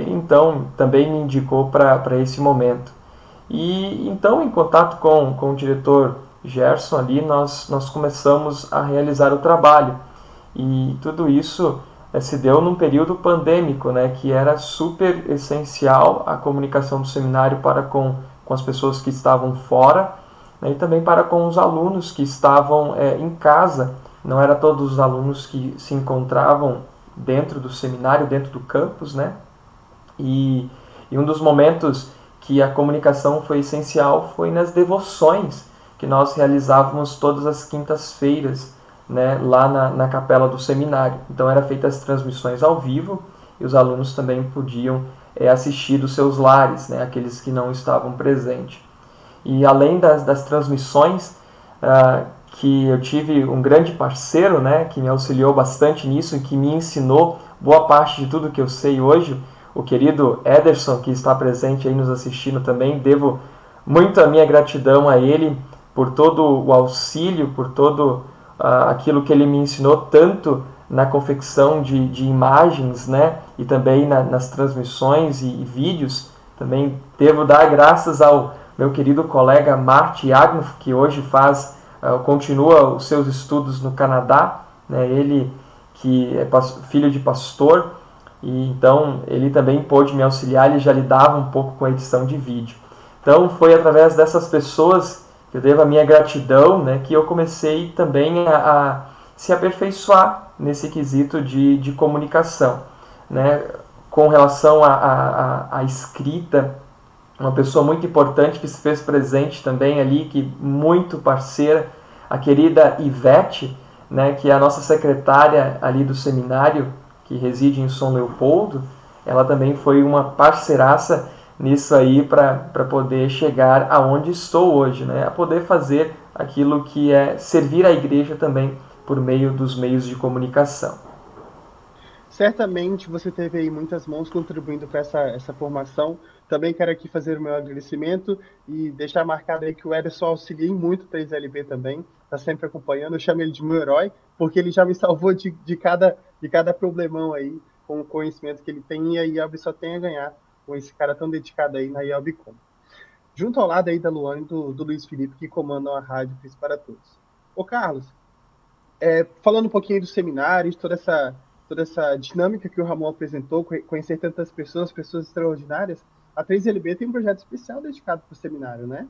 então também me indicou para esse momento. E então, em contato com, com o diretor Gerson ali, nós, nós começamos a realizar o trabalho. E tudo isso eh, se deu num período pandêmico, né, que era super essencial a comunicação do seminário para com, com as pessoas que estavam fora né, e também para com os alunos que estavam é, em casa. Não era todos os alunos que se encontravam dentro do seminário, dentro do campus, né? E, e um dos momentos que a comunicação foi essencial foi nas devoções que nós realizávamos todas as quintas-feiras né, lá na, na capela do seminário. Então eram feitas as transmissões ao vivo e os alunos também podiam é, assistir dos seus lares, né, aqueles que não estavam presentes. E além das, das transmissões, ah, que eu tive um grande parceiro né, que me auxiliou bastante nisso e que me ensinou boa parte de tudo que eu sei hoje, o querido Ederson, que está presente aí nos assistindo também. Devo muito a minha gratidão a ele por todo o auxílio, por todo uh, aquilo que ele me ensinou tanto na confecção de, de imagens, né, e também na, nas transmissões e, e, vídeos. Também devo dar graças ao meu querido colega Marty Agnoff, que hoje faz, uh, continua os seus estudos no Canadá, né, ele que é filho de pastor, e então ele também pôde me auxiliar, ele já lidava um pouco com a edição de vídeo. Então foi através dessas pessoas eu devo a minha gratidão, né, que eu comecei também a, a se aperfeiçoar nesse quesito de, de comunicação. Né? Com relação à escrita, uma pessoa muito importante que se fez presente também ali, que muito parceira, a querida Ivete, né, que é a nossa secretária ali do seminário, que reside em São Leopoldo, ela também foi uma parceiraça nisso aí para poder chegar aonde estou hoje, né, a poder fazer aquilo que é servir a igreja também por meio dos meios de comunicação. Certamente você teve aí muitas mãos contribuindo para essa, essa formação. Também quero aqui fazer o meu agradecimento e deixar marcado aí que o Ederson auxilia muito a ISLB também, está sempre acompanhando. Eu chamo ele de meu herói, porque ele já me salvou de, de, cada, de cada problemão aí, com o conhecimento que ele tem, e a IELB só tem a ganhar com esse cara tão dedicado aí na IELBcom. Junto ao lado aí da Luane e do, do Luiz Felipe, que comandam a Rádio Cris para Todos. Ô Carlos, é, falando um pouquinho dos seminários, toda essa, toda essa dinâmica que o Ramon apresentou, conhecer tantas pessoas, pessoas extraordinárias, a 3LB tem um projeto especial dedicado para o seminário, né?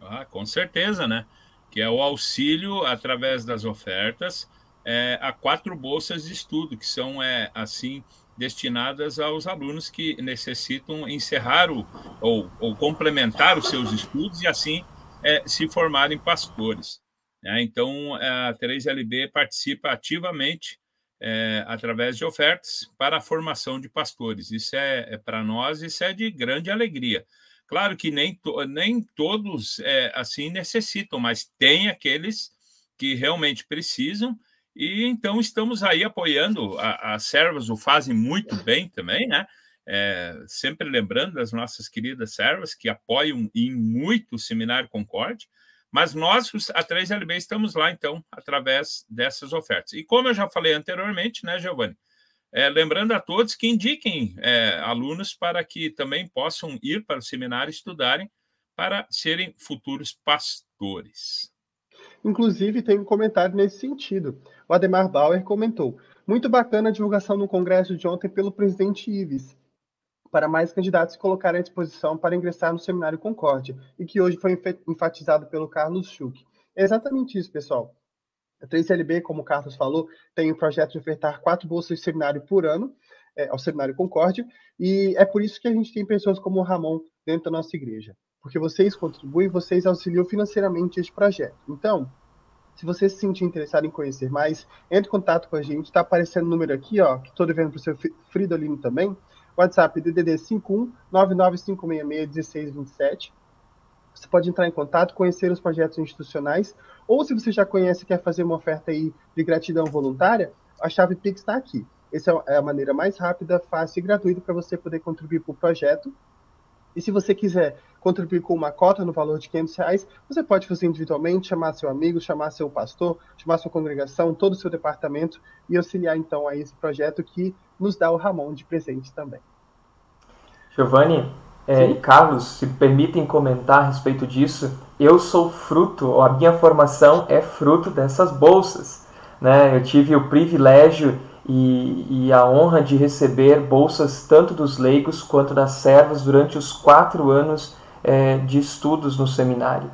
Ah, com certeza, né? Que é o auxílio através das ofertas é, a quatro bolsas de estudo, que são, é, assim, destinadas aos alunos que necessitam encerrar o, ou, ou complementar os seus estudos e, assim, é, se formarem pastores. Né? Então, a 3LB participa ativamente é, através de ofertas para a formação de pastores. Isso é, é para nós, isso é de grande alegria. Claro que nem, to, nem todos é, assim necessitam, mas tem aqueles que realmente precisam, e então estamos aí apoiando. As servas o fazem muito bem também, né? É, sempre lembrando das nossas queridas servas que apoiam em muito o Seminário Concorde. Mas nós, a 3LB, estamos lá, então, através dessas ofertas. E como eu já falei anteriormente, né, Giovanni? É, lembrando a todos que indiquem é, alunos para que também possam ir para o seminário estudarem para serem futuros pastores. Inclusive, tem um comentário nesse sentido. O Ademar Bauer comentou: Muito bacana a divulgação no congresso de ontem pelo presidente Ives para mais candidatos se colocarem à disposição para ingressar no Seminário Concórdia, e que hoje foi enfatizado pelo Carlos Schuch. É exatamente isso, pessoal. A 3LB, como o Carlos falou, tem o projeto de ofertar quatro bolsas de seminário por ano é, ao Seminário Concórdia, e é por isso que a gente tem pessoas como o Ramon dentro da nossa igreja, porque vocês contribuem, vocês auxiliam financeiramente este projeto. Então, se você se sentir interessado em conhecer mais, entre em contato com a gente, está aparecendo o número aqui, ó, que estou devendo para o seu Fridolino também, WhatsApp DDD 51 99566 1627. Você pode entrar em contato, conhecer os projetos institucionais, ou se você já conhece e quer fazer uma oferta aí de gratidão voluntária, a chave Pix está aqui. Essa é a maneira mais rápida, fácil e gratuita para você poder contribuir para o projeto. E se você quiser contribuir com uma cota no valor de 500 reais, você pode fazer individualmente, chamar seu amigo, chamar seu pastor, chamar sua congregação, todo o seu departamento e auxiliar então a esse projeto que nos dá o Ramon de presente também. Giovanni é, e Carlos, se permitem comentar a respeito disso, eu sou fruto, a minha formação é fruto dessas bolsas. Né? Eu tive o privilégio e, e, a honra de receber bolsas tanto dos leigos quanto das servas durante os quatro anos é, de estudos no seminário.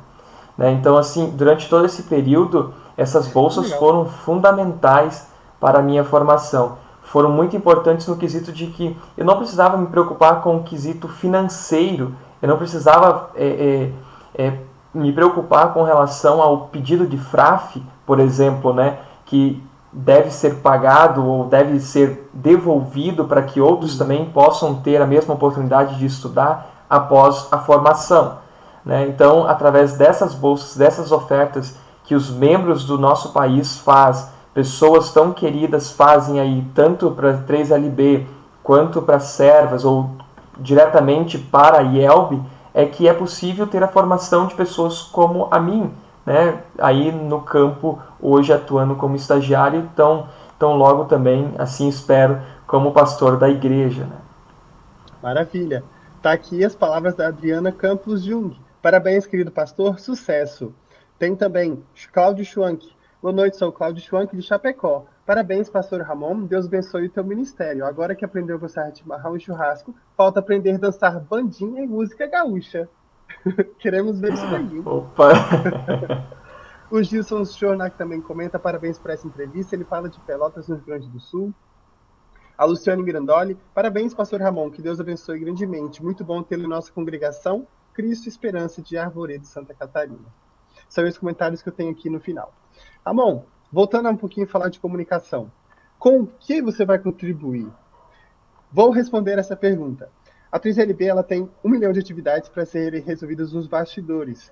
Né? Então, assim, durante todo esse período, essas bolsas foram fundamentais para a minha formação foram muito importantes no quesito de que eu não precisava me preocupar com o quesito financeiro, eu não precisava é, é, é, me preocupar com relação ao pedido de FRAF, por exemplo, né, que deve ser pagado ou deve ser devolvido para que outros também possam ter a mesma oportunidade de estudar após a formação. Né? Então, através dessas bolsas, dessas ofertas que os membros do nosso país fazem, pessoas tão queridas fazem aí, tanto para 3LB quanto para servas ou diretamente para a IELB, é que é possível ter a formação de pessoas como a mim, né? aí no campo, hoje atuando como estagiário, então, então logo também, assim espero, como pastor da igreja. Né? Maravilha. Tá aqui as palavras da Adriana Campos Jung. Parabéns, querido pastor, sucesso. Tem também Cláudio Schwank. Boa noite, sou Cláudio Schwank de Chapecó. Parabéns, pastor Ramon. Deus abençoe o teu ministério. Agora que aprendeu a gostar marrão e churrasco, falta aprender a dançar bandinha e música gaúcha. Queremos ver isso daí. Opa! O Gilson Schornack também comenta, parabéns por essa entrevista. Ele fala de Pelotas, no Rio Grande do Sul. A Luciane Mirandoli, parabéns, pastor Ramon, que Deus abençoe grandemente. Muito bom tê-lo em nossa congregação, Cristo Esperança de Arvoredo, Santa Catarina. São os comentários que eu tenho aqui no final. Ramon, voltando um pouquinho a falar de comunicação. Com o que você vai contribuir? Vou responder essa pergunta. A 3LB ela tem um milhão de atividades para serem resolvidas nos bastidores.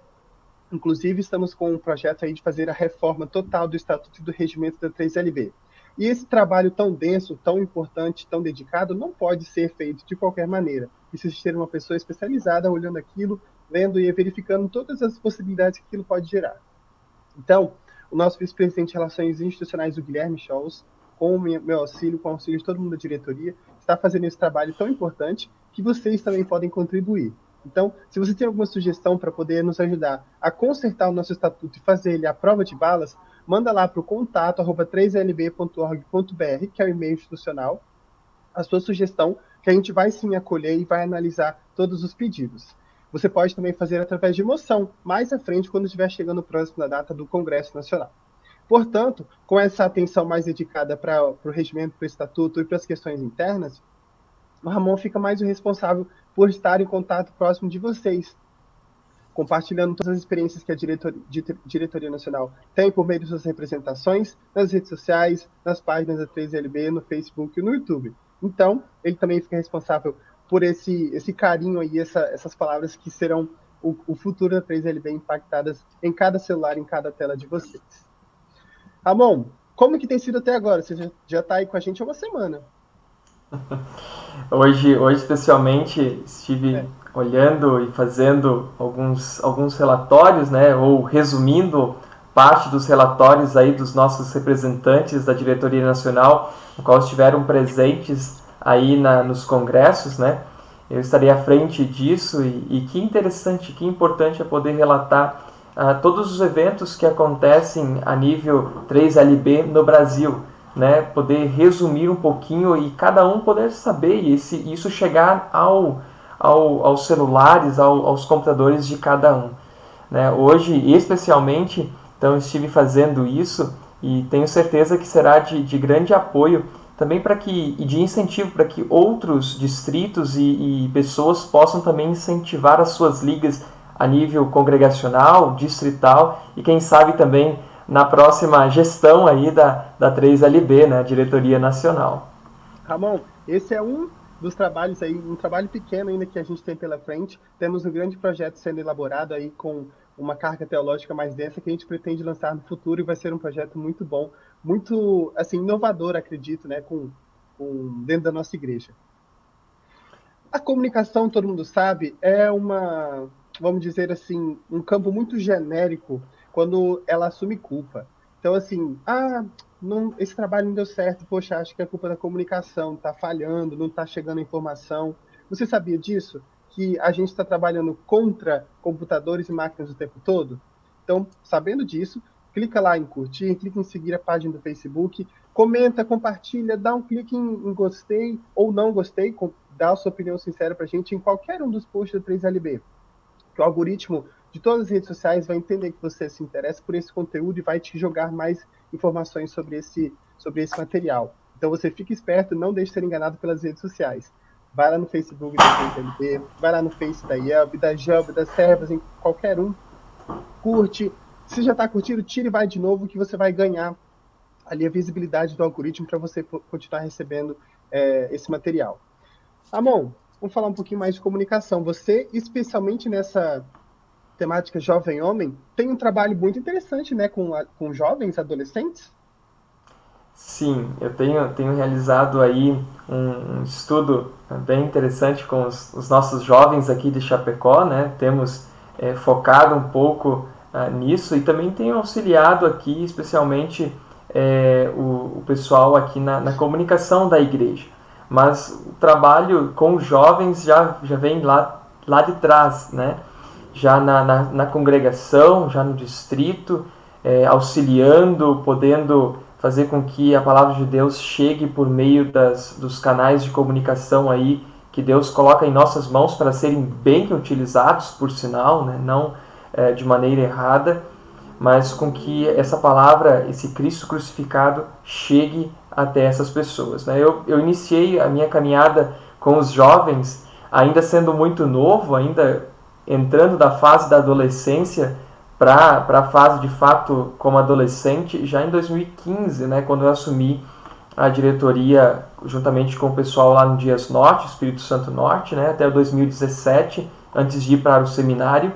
Inclusive, estamos com um projeto aí de fazer a reforma total do Estatuto do Regimento da 3LB. E esse trabalho tão denso, tão importante, tão dedicado, não pode ser feito de qualquer maneira. Precisa ter uma pessoa especializada olhando aquilo, lendo e verificando todas as possibilidades que aquilo pode gerar. Então, o nosso vice-presidente de Relações Institucionais, o Guilherme Scholz, com o meu auxílio, com o auxílio de todo mundo da diretoria, está fazendo esse trabalho tão importante que vocês também podem contribuir. Então, se você tem alguma sugestão para poder nos ajudar a consertar o nosso estatuto e fazer ele à prova de balas, manda lá para o contato 3lb.org.br, que é o e-mail institucional, a sua sugestão, que a gente vai sim acolher e vai analisar todos os pedidos. Você pode também fazer através de moção, mais à frente, quando estiver chegando próximo da data do Congresso Nacional. Portanto, com essa atenção mais dedicada para o regimento, para o estatuto e para as questões internas, o Ramon fica mais o responsável por estar em contato próximo de vocês, compartilhando todas as experiências que a diretoria, diretoria nacional tem por meio de suas representações nas redes sociais, nas páginas da 3LB, no Facebook e no YouTube. Então, ele também fica responsável por esse, esse carinho aí, essa, essas palavras que serão o, o futuro da 3LB impactadas em cada celular, em cada tela de vocês. Ramon, como que tem sido até agora? Você já está aí com a gente há uma semana. Hoje, hoje especialmente, estive é. olhando e fazendo alguns, alguns relatórios, né, ou resumindo parte dos relatórios aí dos nossos representantes da diretoria nacional, no qual estiveram presentes aí na, nos congressos, né? Eu estarei à frente disso e, e que interessante, que importante é poder relatar uh, todos os eventos que acontecem a nível 3LB no Brasil né, poder resumir um pouquinho e cada um poder saber esse, isso chegar ao, ao, aos celulares, ao, aos computadores de cada um. Né? Hoje, especialmente, então estive fazendo isso e tenho certeza que será de, de grande apoio também para que e de incentivo para que outros distritos e, e pessoas possam também incentivar as suas ligas a nível congregacional, distrital e quem sabe também na próxima gestão aí da, da 3LB, né, Diretoria Nacional. Ramon, esse é um dos trabalhos aí, um trabalho pequeno ainda que a gente tem pela frente. Temos um grande projeto sendo elaborado aí com uma carga teológica mais densa que a gente pretende lançar no futuro e vai ser um projeto muito bom, muito assim inovador, acredito, né, com, com dentro da nossa igreja. A comunicação, todo mundo sabe, é uma, vamos dizer assim, um campo muito genérico quando ela assume culpa. Então, assim, ah, não, esse trabalho não deu certo, poxa, acho que é culpa da comunicação, está falhando, não está chegando a informação. Você sabia disso? Que a gente está trabalhando contra computadores e máquinas o tempo todo? Então, sabendo disso, clica lá em curtir, clica em seguir a página do Facebook, comenta, compartilha, dá um clique em, em gostei ou não gostei, dá a sua opinião sincera para a gente em qualquer um dos posts da 3LB. Que o algoritmo de todas as redes sociais vai entender que você se interessa por esse conteúdo e vai te jogar mais informações sobre esse, sobre esse material. Então você fica esperto, não deixe ser enganado pelas redes sociais. Vai lá no Facebook da TNT, vai lá no Face da Yelp, da Jelb, das Servas, em qualquer um. Curte. Se já está curtindo, tire e vai de novo que você vai ganhar ali a visibilidade do algoritmo para você continuar recebendo é, esse material. Amon, vamos falar um pouquinho mais de comunicação. Você, especialmente nessa temática jovem homem, tem um trabalho muito interessante, né, com, com jovens, adolescentes. Sim, eu tenho, tenho realizado aí um, estudo bem interessante com os, os, nossos jovens aqui de Chapecó, né? Temos é, focado um pouco uh, nisso e também tenho auxiliado aqui, especialmente é, o, o, pessoal aqui na, na, comunicação da igreja. Mas o trabalho com jovens já, já vem lá, lá de trás, né? já na, na, na congregação, já no distrito, é, auxiliando, podendo fazer com que a palavra de Deus chegue por meio das, dos canais de comunicação aí que Deus coloca em nossas mãos para serem bem utilizados, por sinal, né? não é, de maneira errada, mas com que essa palavra, esse Cristo crucificado, chegue até essas pessoas. Né? Eu, eu iniciei a minha caminhada com os jovens, ainda sendo muito novo, ainda entrando da fase da adolescência para a fase de fato como adolescente, já em 2015, né, quando eu assumi a diretoria juntamente com o pessoal lá no Dias Norte, Espírito Santo Norte, né, até 2017, antes de ir para o seminário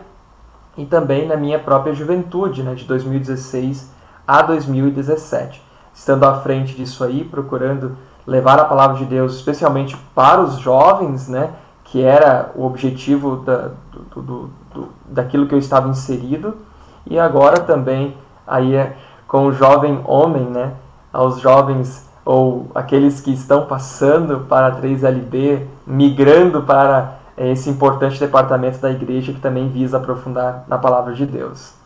e também na minha própria juventude, né, de 2016 a 2017. Estando à frente disso aí, procurando levar a palavra de Deus, especialmente para os jovens, né, que era o objetivo da, do, do, do, daquilo que eu estava inserido, e agora também aí é com o jovem homem, né, aos jovens ou aqueles que estão passando para a 3LB, migrando para esse importante departamento da igreja que também visa aprofundar na palavra de Deus.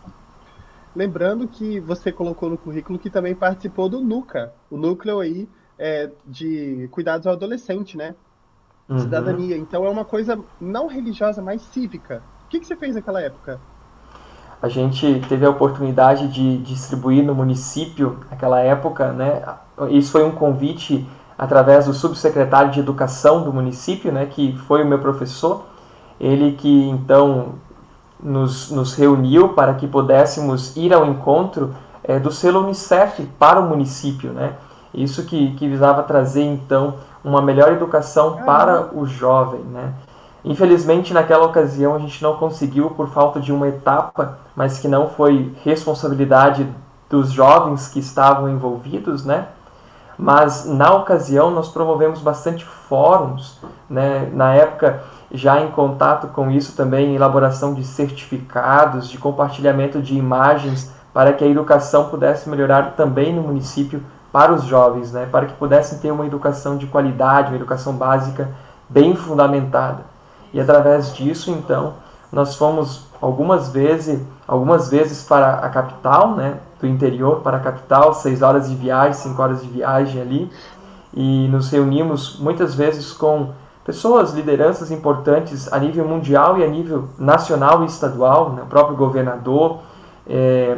Lembrando que você colocou no currículo que também participou do NUCA, o núcleo aí é, de cuidados ao adolescente, né? Uhum. Cidadania. Então é uma coisa não religiosa, mas cívica. O que, que você fez naquela época? A gente teve a oportunidade de distribuir no município, naquela época, né? Isso foi um convite através do subsecretário de Educação do município, né, que foi o meu professor, ele que então nos, nos reuniu para que pudéssemos ir ao encontro é, do selo Unicef para o município, né? Isso que, que visava trazer então uma melhor educação para o jovem, né? Infelizmente naquela ocasião a gente não conseguiu por falta de uma etapa, mas que não foi responsabilidade dos jovens que estavam envolvidos, né? mas na ocasião nós promovemos bastante fóruns, né? na época já em contato com isso também, elaboração de certificados, de compartilhamento de imagens, para que a educação pudesse melhorar também no município para os jovens, né? para que pudessem ter uma educação de qualidade, uma educação básica bem fundamentada. E através disso, então, nós fomos algumas vezes, algumas vezes para a capital, né, do interior para a capital, seis horas de viagem, cinco horas de viagem ali, e nos reunimos muitas vezes com pessoas, lideranças importantes a nível mundial e a nível nacional e estadual, né, o próprio governador, é,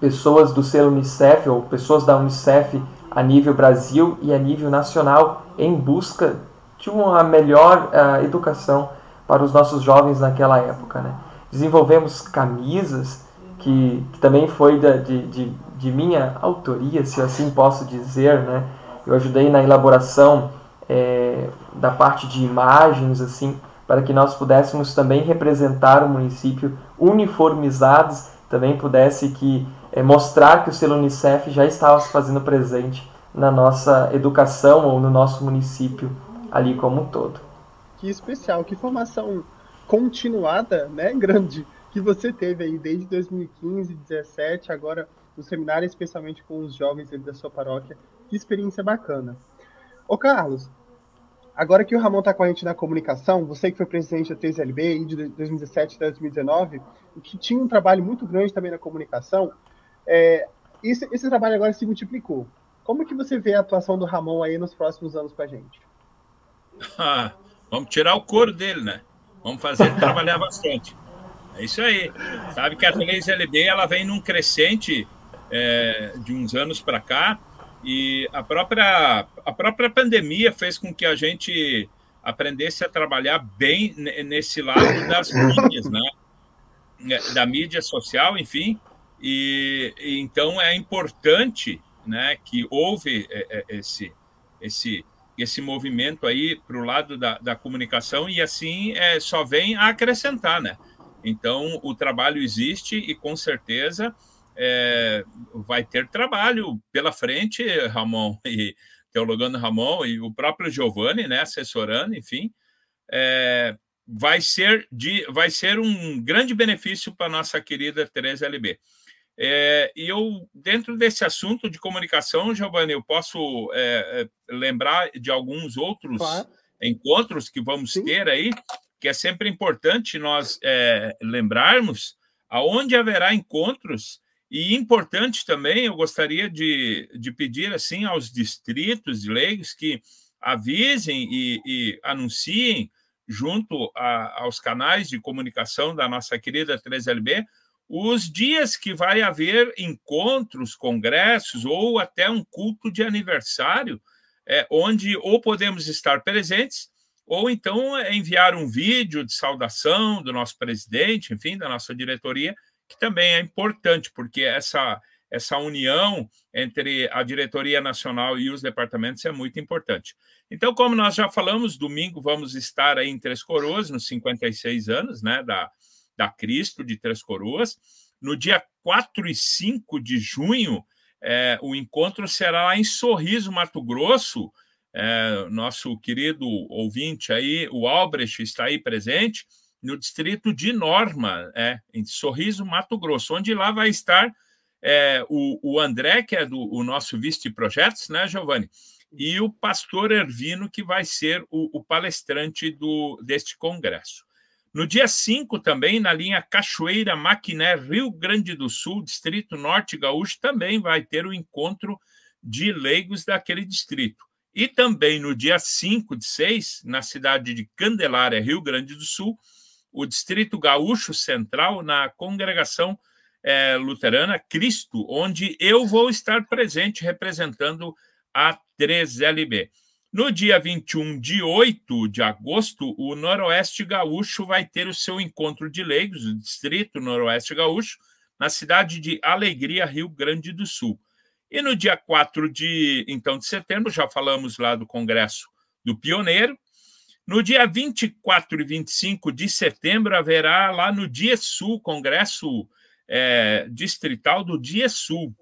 pessoas do selo Unicef ou pessoas da Unicef a nível Brasil e a nível nacional em busca de uma melhor uh, educação para os nossos jovens naquela época. Né? Desenvolvemos camisas, que, que também foi da, de, de, de, minha autoria, se assim posso dizer. Né? Eu ajudei na elaboração é, da parte de imagens, assim, para que nós pudéssemos também representar o município uniformizados, também pudesse que é, mostrar que o selo Unicef já estava se fazendo presente na nossa educação ou no nosso município ali como um todo. Que especial, que formação continuada, né, grande, que você teve aí desde 2015, 2017, agora no seminário, especialmente com os jovens da sua paróquia. Que experiência bacana. Ô, Carlos, agora que o Ramon está com a gente na comunicação, você que foi presidente da 3LB de 2017 até 2019, que tinha um trabalho muito grande também na comunicação, é, esse, esse trabalho agora se multiplicou. Como que você vê a atuação do Ramon aí nos próximos anos com a gente? Ah, vamos tirar o couro dele, né? Vamos fazer ele trabalhar bastante. É isso aí. Sabe que a 3LB ela vem num crescente é, de uns anos para cá e a própria, a própria pandemia fez com que a gente aprendesse a trabalhar bem nesse lado das mídias, né? É, da mídia social, enfim. E, e então é importante, né, que houve é, é, esse esse esse movimento aí para o lado da, da comunicação e assim é, só vem a acrescentar, né? Então o trabalho existe e com certeza é, vai ter trabalho pela frente, Ramon e teologando Ramon e o próprio Giovanni, né, assessorando, enfim, é, vai ser de, vai ser um grande benefício para nossa querida Teresa LB. É, e eu, dentro desse assunto de comunicação, Giovanni, eu posso é, é, lembrar de alguns outros claro. encontros que vamos Sim. ter aí, que é sempre importante nós é, lembrarmos aonde haverá encontros, e importante também, eu gostaria de, de pedir assim aos distritos de leigos que avisem e, e anunciem junto a, aos canais de comunicação da nossa querida 3LB os dias que vai haver encontros, congressos ou até um culto de aniversário, é, onde ou podemos estar presentes ou então enviar um vídeo de saudação do nosso presidente, enfim, da nossa diretoria, que também é importante, porque essa, essa união entre a diretoria nacional e os departamentos é muito importante. Então, como nós já falamos, domingo vamos estar aí em Três Coroas, nos 56 anos né, da, da Cristo de Três Coroas. No dia 4 e 5 de junho, é, o encontro será lá em Sorriso, Mato Grosso. É, nosso querido ouvinte aí, o Albrecht, está aí presente no distrito de Norma, é, em Sorriso, Mato Grosso, onde lá vai estar é, o, o, André, que é do o nosso vice-projetos, né, Giovanni? E o pastor Ervino, que vai ser o, o palestrante do, deste congresso. No dia 5, também, na linha Cachoeira Maquiné, Rio Grande do Sul, Distrito Norte Gaúcho, também vai ter o encontro de leigos daquele distrito. E também no dia 5 de 6, na cidade de Candelária, Rio Grande do Sul, o Distrito Gaúcho Central, na congregação é, luterana Cristo, onde eu vou estar presente representando a 3LB. No dia 21 de 8 de agosto, o Noroeste Gaúcho vai ter o seu encontro de leigos, o Distrito Noroeste Gaúcho, na cidade de Alegria, Rio Grande do Sul. E no dia 4 de, então, de setembro, já falamos lá do Congresso do Pioneiro, no dia 24 e 25 de setembro, haverá lá no Dia Sul, Congresso é, Distrital do Dia Sul,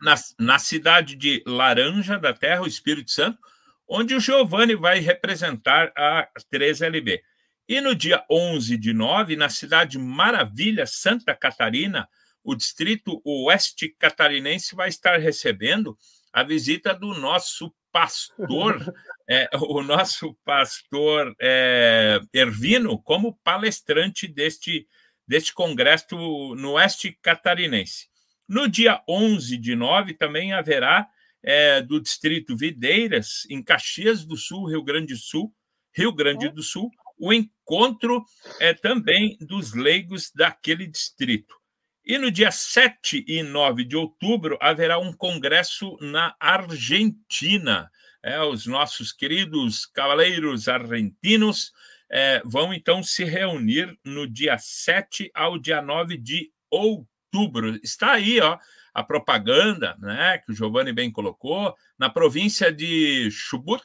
na, na cidade de Laranja da Terra, o Espírito Santo, onde o Giovanni vai representar a 3LB. E no dia 11 de nove, na cidade Maravilha, Santa Catarina, o distrito oeste catarinense vai estar recebendo a visita do nosso pastor, é, o nosso pastor é, Ervino, como palestrante deste, deste congresso no oeste catarinense. No dia 11 de nove também haverá é, do distrito Videiras, em Caxias do Sul, Rio Grande do Sul, Rio Grande do Sul, o encontro é também dos leigos daquele distrito. E no dia 7 e 9 de outubro haverá um congresso na Argentina. É, os nossos queridos cavaleiros argentinos é, vão então se reunir no dia 7 ao dia 9 de outubro. Está aí, ó, a propaganda, né, que o Giovanni bem colocou, na província de Chubut,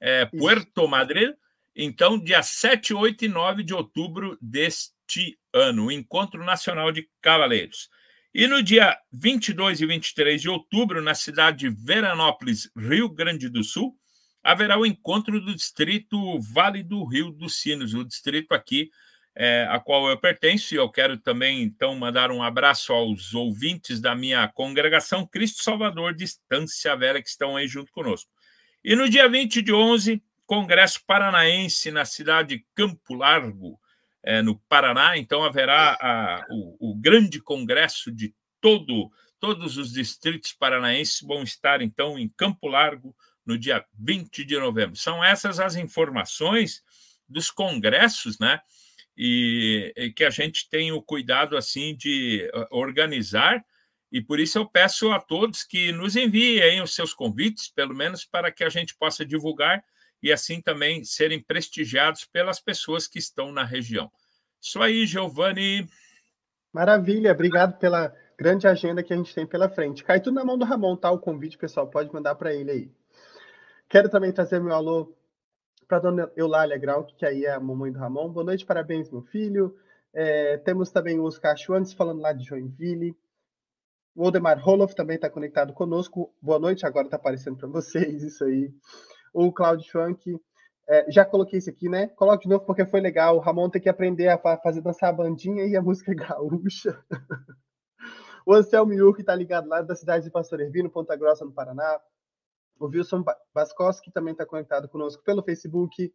é, Puerto Madryn. Então, dia 7, 8 e 9 de outubro deste ano, o Encontro Nacional de Cavaleiros. E no dia 22 e 23 de outubro, na cidade de Veranópolis, Rio Grande do Sul, haverá o encontro do distrito Vale do Rio dos Sinos, o distrito aqui é, a qual eu pertenço, e eu quero também, então, mandar um abraço aos ouvintes da minha congregação Cristo Salvador de Estância Velha, que estão aí junto conosco. E no dia 20 de 11, Congresso Paranaense na cidade de Campo Largo, é, no Paraná. Então, haverá a, o, o, grande congresso de todo, todos os distritos paranaenses vão estar, então, em Campo Largo no dia 20 de novembro. São essas as informações dos congressos, né? E, e que a gente tem o cuidado, assim, de organizar. E por isso eu peço a todos que nos enviem os seus convites, pelo menos para que a gente possa divulgar e assim também serem prestigiados pelas pessoas que estão na região. Isso aí, Giovanni. Maravilha, obrigado pela grande agenda que a gente tem pela frente. Cai tudo na mão do Ramon, tá? O convite, pessoal, pode mandar para ele aí. Quero também trazer meu alô para dona Eulália Grau, que aí é a mamãe do Ramon. Boa noite, parabéns, meu filho. É, temos também o Oscar falando lá de Joinville. O Odemar Roloff também está conectado conosco. Boa noite, agora está aparecendo para vocês isso aí o Claudio Schwank. É, já coloquei isso aqui, né? Coloque de novo porque foi legal. O Ramon tem que aprender a fazer dançar a bandinha e a música gaúcha. o Anselmo Yurk está ligado lá da cidade de Pastor Hervino, Ponta Grossa, no Paraná. O Wilson Baskoski também está conectado conosco pelo Facebook.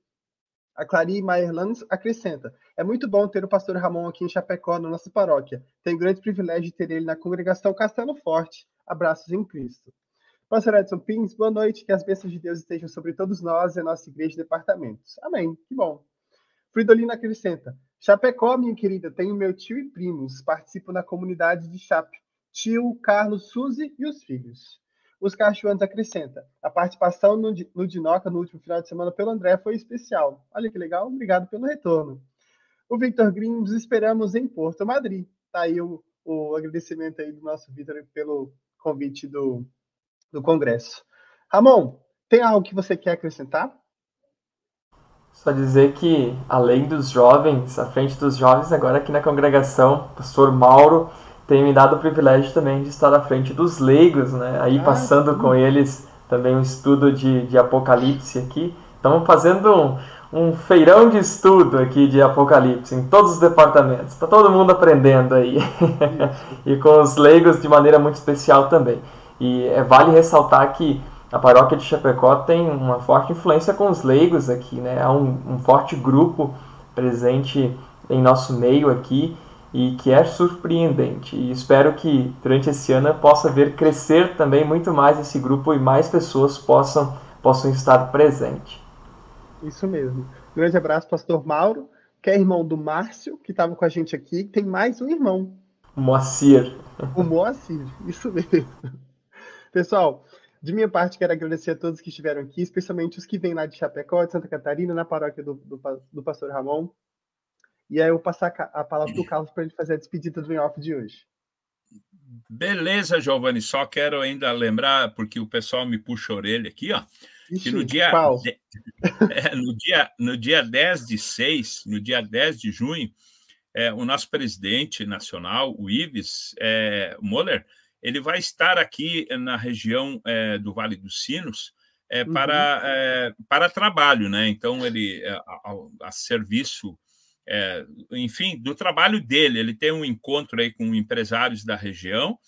A Clary Maierlands acrescenta: É muito bom ter o pastor Ramon aqui em Chapecó, na nossa paróquia. Tenho grande privilégio de ter ele na congregação Castelo Forte. Abraços em Cristo. Pastor Edson Pins, boa noite, que as bênçãos de Deus estejam sobre todos nós e a nossa igreja e departamentos. Amém, que bom. Fridolina acrescenta, Chapecó, minha querida, tenho meu tio e primos, participo da comunidade de Chape. Tio, Carlos, Suzy e os filhos. Os Cachuanos acrescenta, a participação no, no Dinoca no último final de semana pelo André foi especial. Olha que legal, obrigado pelo retorno. O Victor nos esperamos em Porto Madrid. Tá aí o, o agradecimento aí do nosso Victor pelo convite do, do Congresso. Ramon, tem algo que você quer acrescentar? Só dizer que, além dos jovens, à frente dos jovens, agora aqui na congregação, o pastor Mauro tem me dado o privilégio também de estar à frente dos leigos, né? Aí ah, passando sim. com eles também um estudo de, de Apocalipse aqui. Estamos fazendo um, um feirão de estudo aqui de Apocalipse em todos os departamentos. Está todo mundo aprendendo aí. e com os leigos de maneira muito especial também. E é, vale ressaltar que a paróquia de Chapecó tem uma forte influência com os leigos aqui, né? Há um, um forte grupo presente em nosso meio aqui e que é surpreendente. E espero que durante esse ano eu possa ver crescer também muito mais esse grupo e mais pessoas possam, possam estar presentes. Isso mesmo. Grande abraço, pastor Mauro, que é irmão do Márcio, que estava com a gente aqui. Tem mais um irmão. O Moacir. O Moacir, isso mesmo. Pessoal, de minha parte, quero agradecer a todos que estiveram aqui, especialmente os que vêm lá de Chapecó, de Santa Catarina, na paróquia do, do, do pastor Ramon. E aí eu vou passar a palavra para o Carlos para ele fazer a despedida do off de hoje. Beleza, Giovanni. Só quero ainda lembrar, porque o pessoal me puxa a orelha aqui, ó. Ixi, que no dia, de, é, no, dia, no dia 10 de 6, no dia 10 de junho, é, o nosso presidente nacional, o Ives é, Moller, ele vai estar aqui na região é, do Vale dos Sinos é, uhum. para, é, para trabalho, né? Então, ele, é, a, a serviço, enfim, do trabalho dele. Ele tem um encontro aí com empresários da região.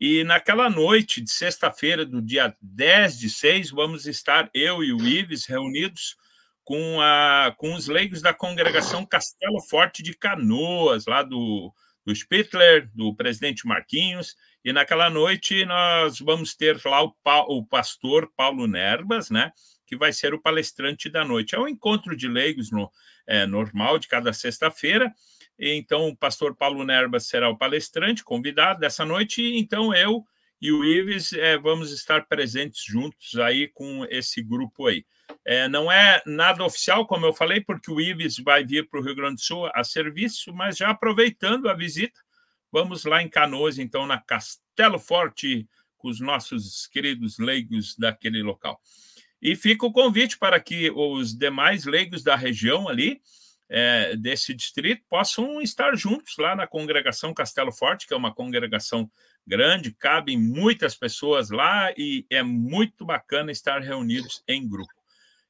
E naquela noite de sexta-feira, do dia 10 de 6, vamos estar eu e o Ives reunidos com, a, com os leigos da congregação Castelo Forte de Canoas, lá do, do Spittler, do presidente Marquinhos, e naquela noite nós vamos ter lá o, o pastor Paulo Nerbas, né? Que vai ser o palestrante da noite. É um encontro de leigos no, é, normal de cada sexta-feira. Então, o pastor Paulo Nerbas será o palestrante, convidado dessa noite. Então, eu e o Ives é, vamos estar presentes juntos aí com esse grupo aí. É, não é nada oficial, como eu falei, porque o Ives vai vir para o Rio Grande do Sul a serviço, mas já aproveitando a visita, Vamos lá em Canoas, então, na Castelo Forte, com os nossos queridos leigos daquele local. E fica o convite para que os demais leigos da região ali, é, desse distrito, possam estar juntos lá na congregação Castelo Forte, que é uma congregação grande, cabem muitas pessoas lá e é muito bacana estar reunidos em grupo.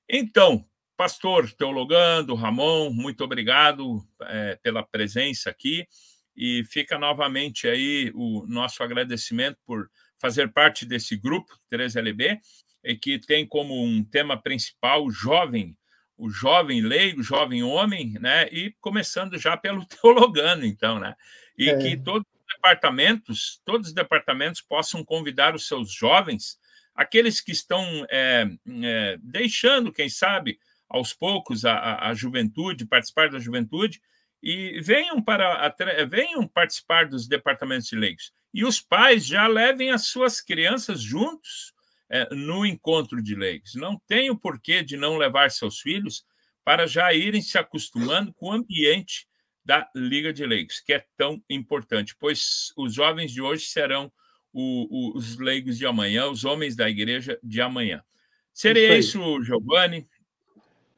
Então, pastor teologando, Ramon, muito obrigado é, pela presença aqui. E fica novamente aí o nosso agradecimento por fazer parte desse grupo 3LB, e que tem como um tema principal o jovem, o jovem leigo, o jovem homem, né? E começando já pelo teologano, então, né? E é. que todos os departamentos, todos os departamentos possam convidar os seus jovens, aqueles que estão é, é, deixando, quem sabe, aos poucos a, a, a juventude, participar da juventude, e venham para venham participar dos departamentos de leigos. E os pais já levem as suas crianças juntos é, no encontro de leigos. Não tem o porquê de não levar seus filhos para já irem se acostumando com o ambiente da Liga de Leigos, que é tão importante, pois os jovens de hoje serão o, o, os leigos de amanhã, os homens da igreja de amanhã. Seria isso, isso Giovanni.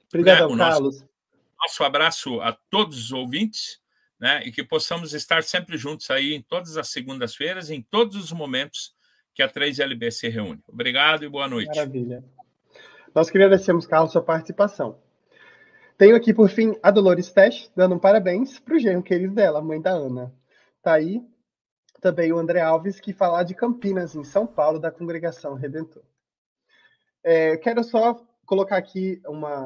Obrigado, né, Carlos. Nosso nosso abraço a todos os ouvintes, né? E que possamos estar sempre juntos aí em todas as segundas-feiras, em todos os momentos que a 3LB se reúne. Obrigado e boa noite. Maravilha. Nós que agradecemos, Carlos, sua participação. Tenho aqui, por fim, a Dolores Tesh, dando um parabéns para o genro querido dela, a mãe da Ana. Tá aí também o André Alves, que falar de Campinas, em São Paulo, da Congregação Redentor. É, quero só colocar aqui uma,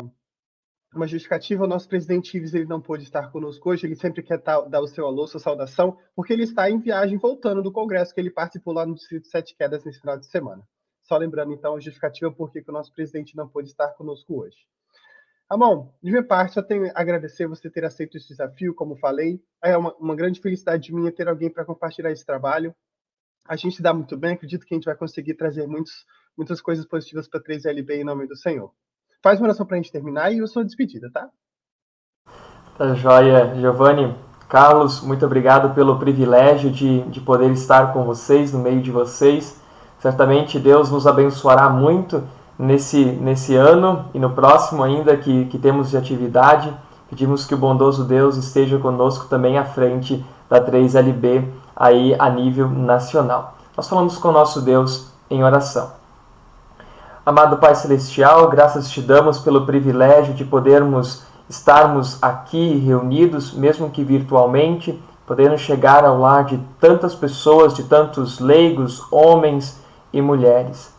uma justificativa, o nosso presidente Ives ele não pôde estar conosco hoje, ele sempre quer dar o seu alô, sua saudação, porque ele está em viagem voltando do congresso que ele participou lá no Distrito Sete Quedas nesse final de semana. Só lembrando, então, a justificativa por que o nosso presidente não pôde estar conosco hoje. Ramon, de minha parte, só tenho a agradecer você ter aceito esse desafio, como falei. É uma, uma grande felicidade minha ter alguém para compartilhar esse trabalho. A gente dá muito bem, acredito que a gente vai conseguir trazer muitos, muitas coisas positivas para 3LB em nome do Senhor. Faz uma oração para a gente terminar e eu sou despedida, tá? Tá joia, Giovanni. Carlos, muito obrigado pelo privilégio de, de poder estar com vocês, no meio de vocês. Certamente Deus nos abençoará muito nesse, nesse ano e no próximo ainda que, que temos de atividade. Pedimos que o bondoso Deus esteja conosco também à frente da 3LB aí a nível nacional. Nós falamos com o nosso Deus em oração. Amado Pai Celestial, graças te damos pelo privilégio de podermos estarmos aqui reunidos, mesmo que virtualmente, podendo chegar ao lar de tantas pessoas, de tantos leigos, homens e mulheres.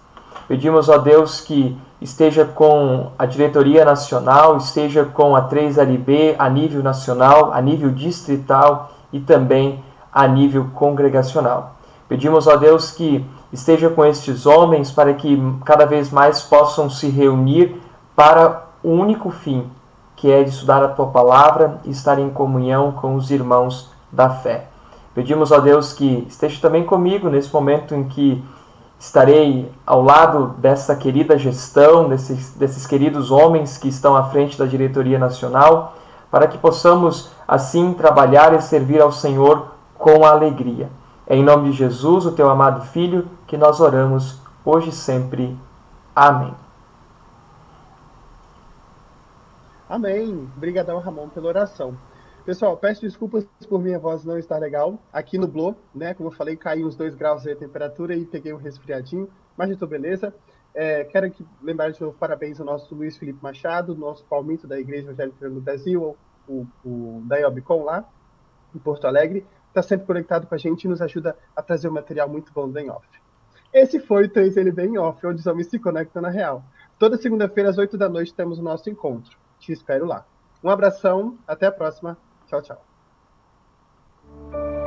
Pedimos, ó Deus, que esteja com a diretoria nacional, esteja com a 3LB a nível nacional, a nível distrital e também a nível congregacional. Pedimos, ó Deus, que esteja com estes homens para que cada vez mais possam se reunir para o único fim, que é de estudar a tua palavra e estar em comunhão com os irmãos da fé. Pedimos, ó Deus, que esteja também comigo nesse momento em que estarei ao lado dessa querida gestão, desses, desses queridos homens que estão à frente da diretoria nacional, para que possamos assim trabalhar e servir ao Senhor com alegria. Em nome de Jesus, o teu amado Filho, que nós oramos hoje e sempre. Amém. Amém. Obrigadão, Ramon, pela oração. Pessoal, peço desculpas por minha voz não estar legal. Aqui no Blow, né? Como eu falei, caiu uns dois graus de temperatura e peguei um resfriadinho, mas estou beleza. É, quero aqui lembrar de novo parabéns ao nosso Luiz Felipe Machado, nosso palmito da Igreja Evangélica do Brasil, o, o da Iobicom lá, em Porto Alegre está sempre conectado com a gente e nos ajuda a trazer um material muito bom do Em Off. Esse foi o 3LB Em Off, onde os homens se conectam na real. Toda segunda-feira, às 8 da noite, temos o nosso encontro. Te espero lá. Um abração, até a próxima. Tchau, tchau.